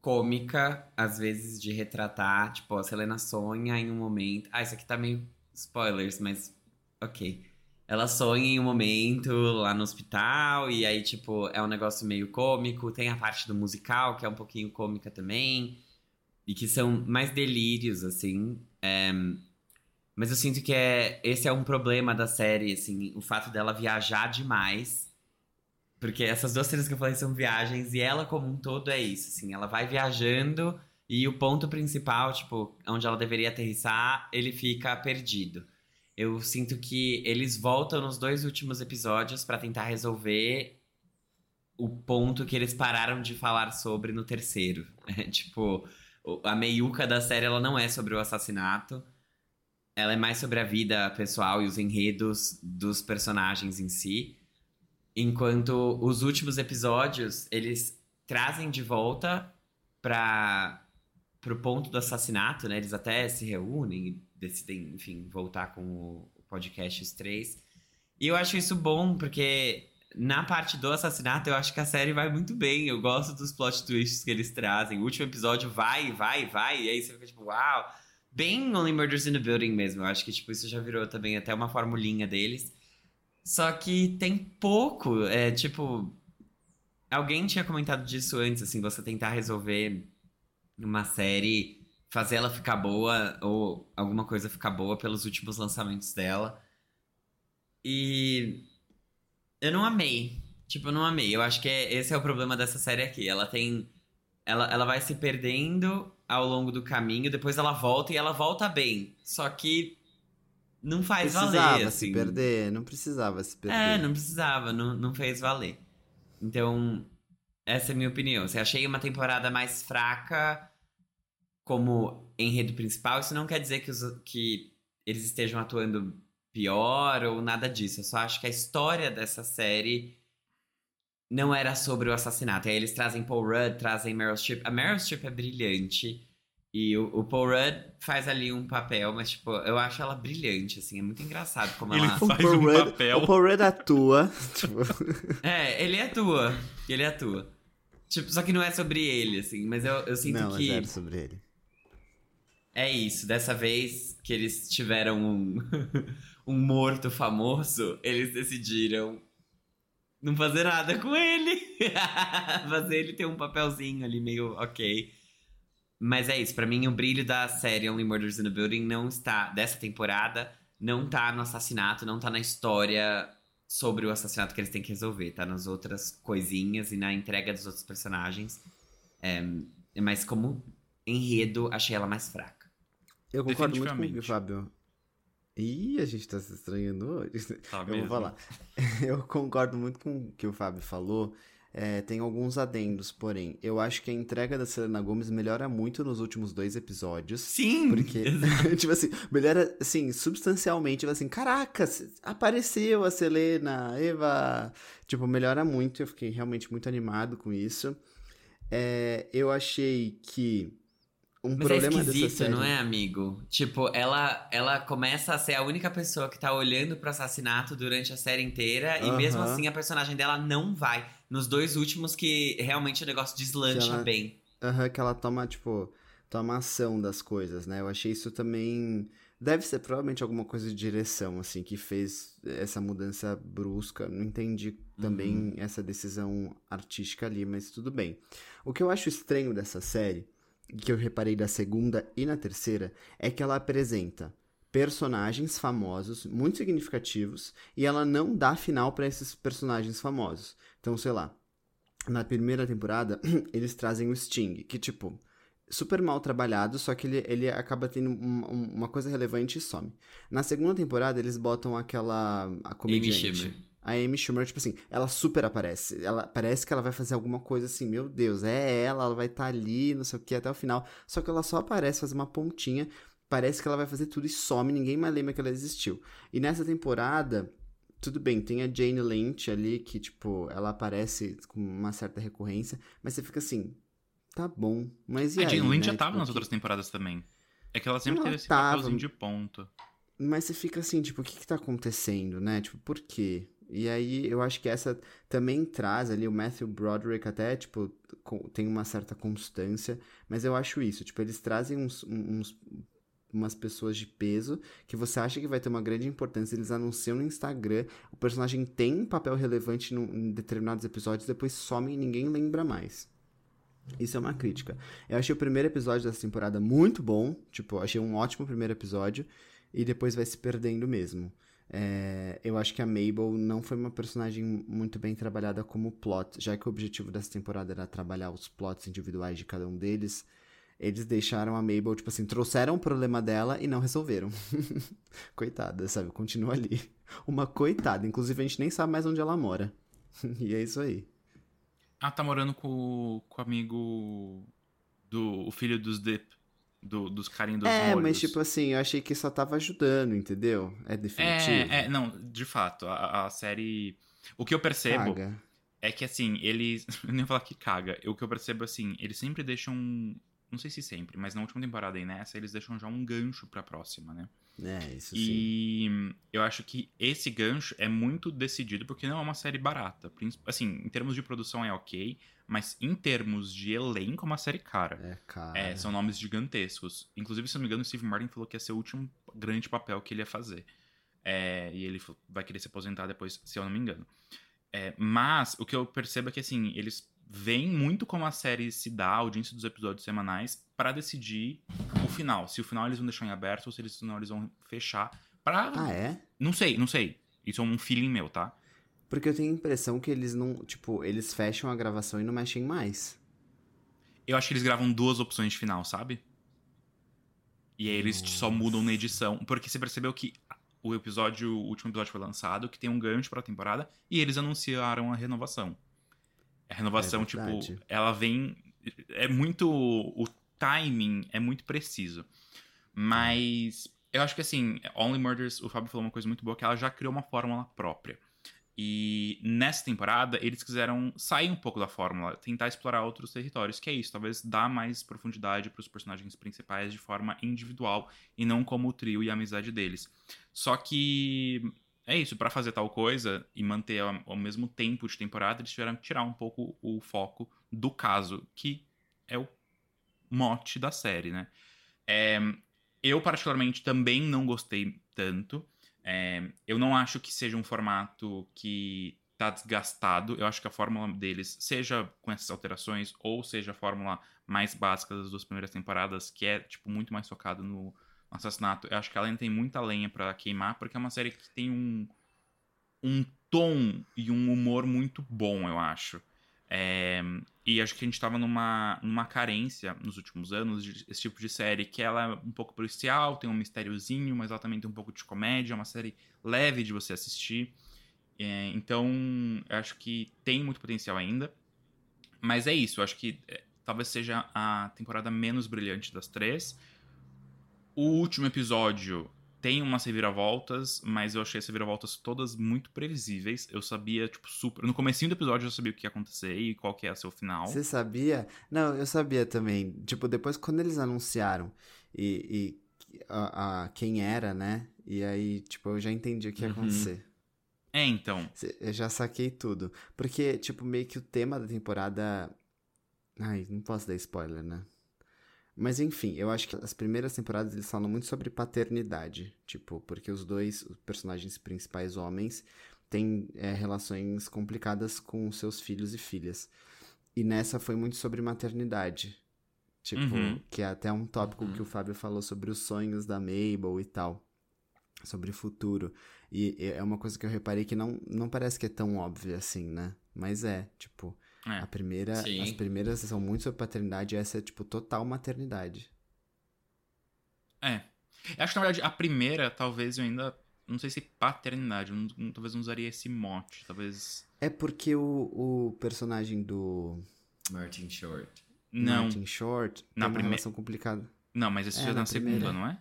cômica, às vezes, de retratar. Tipo, a Selena sonha em um momento. Ah, isso aqui tá meio spoilers, mas ok. Ela sonha em um momento lá no hospital, e aí, tipo, é um negócio meio cômico. Tem a parte do musical, que é um pouquinho cômica também. E que são mais delírios, assim. É, Mas eu sinto que é, esse é um problema da série, assim, o fato dela viajar demais. Porque essas duas cenas que eu falei são viagens, e ela como um todo é isso, assim, ela vai viajando e o ponto principal, tipo, onde ela deveria aterrissar, ele fica perdido. Eu sinto que eles voltam nos dois últimos episódios pra tentar resolver o ponto que eles pararam de falar sobre no terceiro. É, [laughs] tipo, a meiuca da série ela não é sobre o assassinato. Ela é mais sobre a vida pessoal e os enredos dos personagens em si. Enquanto os últimos episódios, eles trazem de volta para pro ponto do assassinato, né? Eles até se reúnem e decidem, enfim, voltar com o podcast Os Três. E eu acho isso bom, porque na parte do assassinato, eu acho que a série vai muito bem. Eu gosto dos plot twists que eles trazem. O último episódio vai, vai, vai, e aí você fica tipo, uau! Bem Only Murders in the Building mesmo. Eu acho que, tipo, isso já virou também até uma formulinha deles. Só que tem pouco, é tipo. Alguém tinha comentado disso antes, assim, você tentar resolver uma série, fazer ela ficar boa, ou alguma coisa ficar boa pelos últimos lançamentos dela. E eu não amei. Tipo, eu não amei. Eu acho que é- esse é o problema dessa série aqui. Ela tem. Ela, ela vai se perdendo ao longo do caminho, depois ela volta e ela volta bem. Só que não faz precisava valer, se assim. perder, não precisava se perder. É, não precisava, não, não fez valer. Então, essa é a minha opinião. Se achei uma temporada mais fraca como enredo principal, isso não quer dizer que, os, que eles estejam atuando pior ou nada disso. Eu só acho que a história dessa série não era sobre o assassinato. Aí eles trazem Paul Rudd, trazem Meryl Streep. A Meryl Streep é brilhante. E o, o Paul Rudd faz ali um papel, mas, tipo, eu acho ela brilhante, assim. É muito engraçado como Ele ela... O Faz Paul um Rudd- papel. O Paul Rudd atua. [laughs] tipo, É, ele atua. Ele atua. Tipo, só que não é sobre ele, assim. Mas eu, eu sinto não, é que zero sobre ele. é isso. Dessa vez que eles tiveram um, [laughs] um morto famoso, eles decidiram não fazer nada com ele. [laughs] fazer ele ter um papelzinho ali meio ok. Mas é isso. Pra mim, o brilho da série Only Murders in the Building não está... Dessa temporada, não tá no assassinato, não tá na história sobre o assassinato que eles têm que resolver. Tá nas outras coisinhas e na entrega dos outros personagens. É, mas como enredo, achei ela mais fraca. Eu concordo muito com o Fábio. Ih, a gente tá se estranhando hoje. Tá Eu mesmo? vou falar. [laughs] Eu concordo muito com o que o Fábio falou. É, tem alguns adendos, porém. Eu acho que a entrega da Selena Gomes melhora muito nos últimos dois episódios. Sim! Porque, [laughs] [laughs] tipo assim, melhora, assim, substancialmente. Tipo assim, caraca, apareceu a Selena, Eva. Tipo, melhora muito. Eu fiquei realmente muito animado com isso. É, eu achei que um Mas problema é dessa esquisito, série... não é, amigo? Tipo, ela, ela começa a ser a única pessoa que tá olhando pro assassinato durante a série inteira. E mesmo assim, a personagem dela não vai. Nos dois últimos que realmente o negócio deslancha ela- bem. Aham, que ela toma, tipo, toma ação das coisas, né? Eu achei isso também. Deve ser provavelmente alguma coisa de direção, assim, que fez essa mudança brusca. Não entendi também essa decisão artística ali, mas tudo bem. O que eu acho estranho dessa série, que eu reparei da segunda e na terceira, é que ela apresenta personagens famosos, muito significativos, e ela não dá final pra esses personagens famosos. Então, sei lá, na primeira temporada, [clears throat] eles trazem o Sting, que, tipo, super mal trabalhado, só que ele, ele acaba tendo um- um- uma coisa relevante e some. Na segunda temporada, eles botam aquela. a Amy comediante. Schumer. A Amy Schumer, tipo assim, ela super aparece. Ela parece que ela vai fazer alguma coisa assim, meu Deus, é ela, ela vai estar ali, não sei o que, até o final. Só que ela só aparece, faz uma pontinha. Parece que ela vai fazer tudo e some, ninguém mais lembra que ela existiu. E nessa temporada, tudo bem, tem a Jane Lynch ali, que, tipo, ela aparece com uma certa recorrência, mas você fica assim, tá bom, mas e a aí, Jane Lynch né? já tava Tipo, nas outras temporadas também. É que ela sempre Ela teve esse tava. papelzinho de ponto. Mas você fica assim, tipo, o que que tá acontecendo, né? Tipo, por quê? E aí eu acho que essa também traz ali o Matthew Broderick até, tipo, tem uma certa constância, mas eu acho isso, tipo, eles trazem uns, uns- umas pessoas de peso que você acha que vai ter uma grande importância, eles anunciam no Instagram, o personagem tem um papel relevante num- em determinados episódios, depois some e ninguém lembra mais. Isso é uma crítica. Eu achei o primeiro episódio dessa temporada muito bom, tipo, achei um ótimo primeiro episódio, e depois vai se perdendo mesmo. É, eu acho que a Mabel não foi uma personagem muito bem trabalhada como plot, já que o objetivo dessa temporada era trabalhar os plots individuais de cada um deles. Eles deixaram a Mabel, tipo assim, trouxeram o problema dela e não resolveram. [laughs] coitada, sabe? Continua ali. [laughs] Uma coitada. Inclusive, a gente nem sabe mais onde ela mora. [laughs] e é isso aí. Ah, tá morando com, com o amigo do o filho dos Dip, do, dos carinhos dos é, molhos. mas tipo assim, eu achei que só tava ajudando, entendeu? É definitivo. É, é, não, de fato, a, a série. O que eu percebo Caga. é que assim, eles. Eu nem vou falar que caga. O que eu percebo assim, eles sempre deixam. Não sei se sempre, mas na última temporada e nessa, eles deixam já um gancho pra próxima, né? É, isso sim. E eu acho que esse gancho é muito decidido porque não é uma série barata. Assim, em termos de produção é ok, mas em termos de elenco é uma série cara. É, cara. É, são nomes gigantescos. Inclusive, se não me engano, o Steve Martin falou que ia ser o último grande papel que ele ia fazer. É, e ele vai querer se aposentar depois, se eu não me engano. É, mas o que eu percebo é que, assim, eles veem muito como a série se dá, a audiência dos episódios semanais, pra decidir o final. Se o final eles vão deixar em aberto ou se eles, não, eles vão fechar. Pra. Ah, é? Não sei, não sei. Isso é um feeling meu, tá? Porque eu tenho a impressão que eles não. Tipo, eles fecham a gravação e não mexem mais. Eu acho que eles gravam duas opções de final, sabe? E aí eles só mudam na edição. Porque você percebeu que o episódio, o último episódio foi lançado, que tem um gancho pra temporada, e eles anunciaram a renovação. A renovação, É tipo, ela vem. É muito. O timing é muito preciso. Mas eu acho que assim, Only Murders, o Fábio falou uma coisa muito boa, que ela já criou uma fórmula própria. E nessa temporada, eles quiseram sair um pouco da fórmula, tentar explorar outros territórios, que é isso, talvez dar mais profundidade para os personagens principais de forma individual e não como o trio e a amizade deles. Só que é isso, para fazer tal coisa e manter ao, mesmo tempo de temporada, eles tiveram que tirar um pouco o foco do caso, que é o mote da série, né? É, eu, particularmente, também não gostei tanto. É, eu não acho que seja um formato que tá desgastado. Eu acho que a fórmula deles, seja com essas alterações, ou seja a fórmula mais básica das duas primeiras temporadas, que é, tipo, muito mais focado no assassinato, eu acho que ela ainda tem muita lenha pra queimar, porque é uma série que tem um, um tom e um humor muito bom, eu acho. É, e acho que a gente tava numa, numa carência nos últimos anos desse tipo de série, que ela é um pouco policial, tem um mistériozinho, mas ela também tem um pouco de comédia, é uma série leve de você assistir. É, então, eu acho que tem muito potencial ainda. Mas é isso, eu acho que é, talvez seja a temporada menos brilhante das três. O último episódio tem umas reviravoltas, mas eu achei as reviravoltas todas muito previsíveis. Eu sabia, tipo, super. No comecinho do episódio eu sabia o que ia acontecer e qual que ia ser o final. Você sabia? Não, eu sabia também. Tipo, depois quando eles anunciaram e, e a, a- quem era, né? E aí, tipo, eu já entendi o que ia Uhum. acontecer. É, então. Eu já saquei tudo. Porque, tipo, meio que o tema da temporada. Ai, não posso dar spoiler, né? Mas enfim, eu acho que as primeiras temporadas eles falam muito sobre paternidade. Tipo, porque os dois os personagens principais homens têm é, relações complicadas com seus filhos e filhas. E nessa foi muito sobre maternidade. Tipo, Uhum. que é até um tópico Uhum. que o Fábio falou sobre os sonhos da Mabel e tal. Sobre o futuro. E é uma coisa que eu reparei que não, não parece que é tão óbvia assim, né? Mas é, tipo, É. a primeira, Sim. as primeiras são muito sobre paternidade e essa é, tipo, total maternidade. É. Eu acho que, na verdade, a primeira, talvez eu ainda. Não sei se paternidade, não- não- talvez eu não usaria esse mote. Talvez. É porque o, o personagem do Martin Short. Não. Martin Short Na tem uma prime- relação complicada. Não, mas esse É, já é na na segunda, primeira. não é?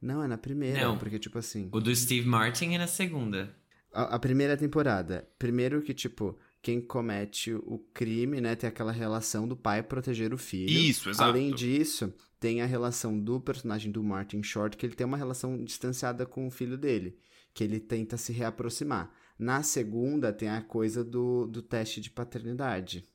Não, é na primeira, Não. porque, tipo assim... O do Steve Martin é na segunda. A, a primeira temporada, primeiro que, tipo, quem comete o crime, né, tem aquela relação do pai proteger o filho. Isso, exato. Além disso, tem a relação do personagem do Martin Short, que ele tem uma relação distanciada com o filho dele, que ele tenta se reaproximar. Na segunda, tem a coisa do, do teste de paternidade,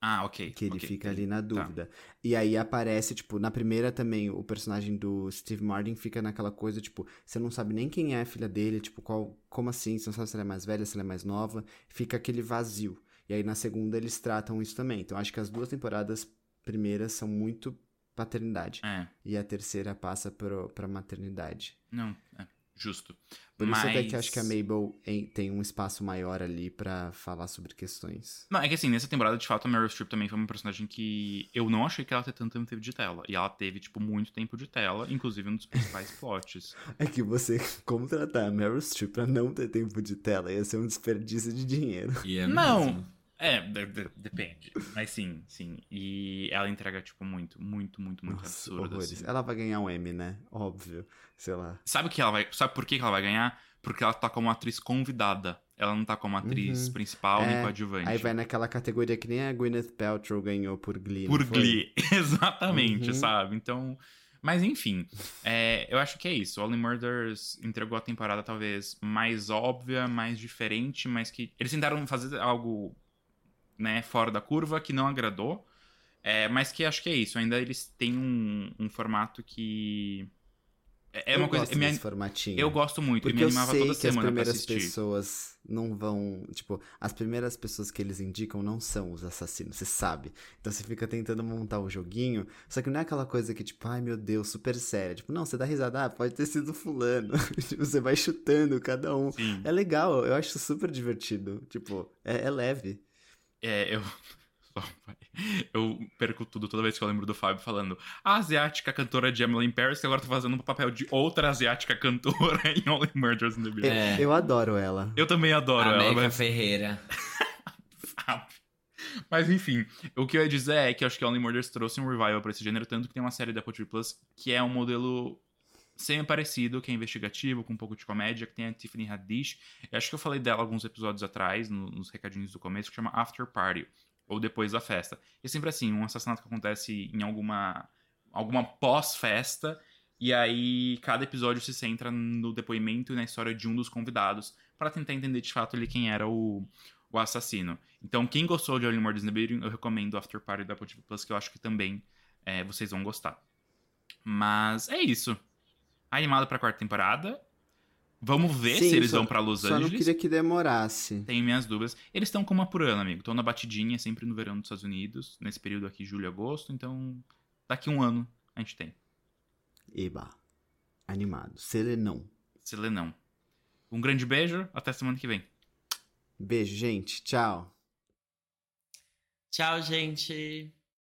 Ah, ok. que ele ok, fica entendi. ali na dúvida. E aí aparece, tipo, na primeira também, o personagem do Steve Martin fica naquela coisa, tipo, você não sabe nem quem é a filha dele, tipo, qual, como assim? Você não sabe se ela é mais velha, se ela é mais nova. Fica aquele vazio. E aí na segunda eles tratam isso também. Então acho que as duas temporadas primeiras são muito paternidade. É, E a terceira passa pro, pra maternidade. não, é, justo. Por isso Mas... até que acho que a Mabel em- tem um espaço maior ali pra falar sobre questões. Não, é que assim, nessa temporada, de fato, a Meryl Streep também foi uma personagem que eu não achei que ela ter tanto tempo de tela. E ela teve, tipo, muito tempo de tela, inclusive um dos principais plots. [laughs] É que você contratar a Meryl Streep pra não ter tempo de tela ia ser um desperdício de dinheiro. É Não. mesmo. É, de- de- depende. Mas sim, sim. E ela entrega, tipo, muito, muito, muito, muito Nossa, absurdo. assim. Ela vai ganhar um M, né? Óbvio. Sei lá. Sabe o que ela vai. Sabe por que ela vai ganhar? Porque ela tá como atriz convidada. Ela não tá como atriz Uhum. principal nem É, coadjuvante. Aí vai naquela categoria que nem a Gwyneth Paltrow ganhou por Glee. Por? Glee. [laughs] Exatamente, Uhum. sabe? Então. Mas enfim, é, eu acho que é isso. Only Murders entregou a temporada talvez mais óbvia, mais diferente, mas que. Eles tentaram fazer algo né, fora da curva que não agradou. É, mas que acho que é isso. Ainda eles têm um, um formato que. É é eu uma coisa. gosto me- formatinho. eu gosto muito, Porque e me eu animava sei toda que as semana pra primeiras pessoas não vão. Tipo, as primeiras pessoas que eles indicam não são os assassinos, você sabe. Então você fica tentando montar o joguinho. Só que não é aquela coisa que, tipo, ai meu Deus, super séria. Tipo, não, você dá risada, ah, pode ter sido fulano. [laughs] Tipo, você vai chutando cada um. Sim. É legal, eu acho super divertido. Tipo, é, é leve. É, eu. [laughs] Eu perco tudo toda vez que eu lembro do Fábio falando a asiática cantora de Emily in Paris, que agora tá fazendo o papel de outra asiática cantora em Only Murders in the Building. É. Eu adoro ela. Eu também adoro a ela, Meca mas, Ferreira. [laughs] sabe? Mas enfim, o que eu ia dizer é que eu acho que Only Murders trouxe um revival pra esse gênero, tanto que tem uma série da Apple TV Plus que é um modelo semi-parecido, que é investigativo, com um pouco de comédia, que tem a Tiffany Haddish. Eu acho que eu falei dela alguns episódios atrás, no- nos recadinhos do começo, que chama After Party, ou Depois da Festa. É sempre assim, um assassinato que acontece em alguma, alguma pós-festa, e aí cada episódio se centra no depoimento e na história de um dos convidados, para tentar entender de fato ali quem era o, o assassino. Então, quem gostou de Only Murders in the Building, eu recomendo After Party da Apple TV Plus, que eu acho que também é, vocês vão gostar. Mas é isso. Animado pra quarta temporada. Vamos ver Sim, se eles só- vão pra Los Só não Angeles. queria que demorasse. Tenho minhas dúvidas. Eles estão como por ano, amigo. Estão na batidinha, sempre no verão dos Estados Unidos. Nesse período aqui, julho e agosto. Então, daqui um ano a gente tem. Eba. Animado. Serenão. Selenão. Um grande beijo. Até semana que vem. Beijo, gente. Tchau. Tchau, gente.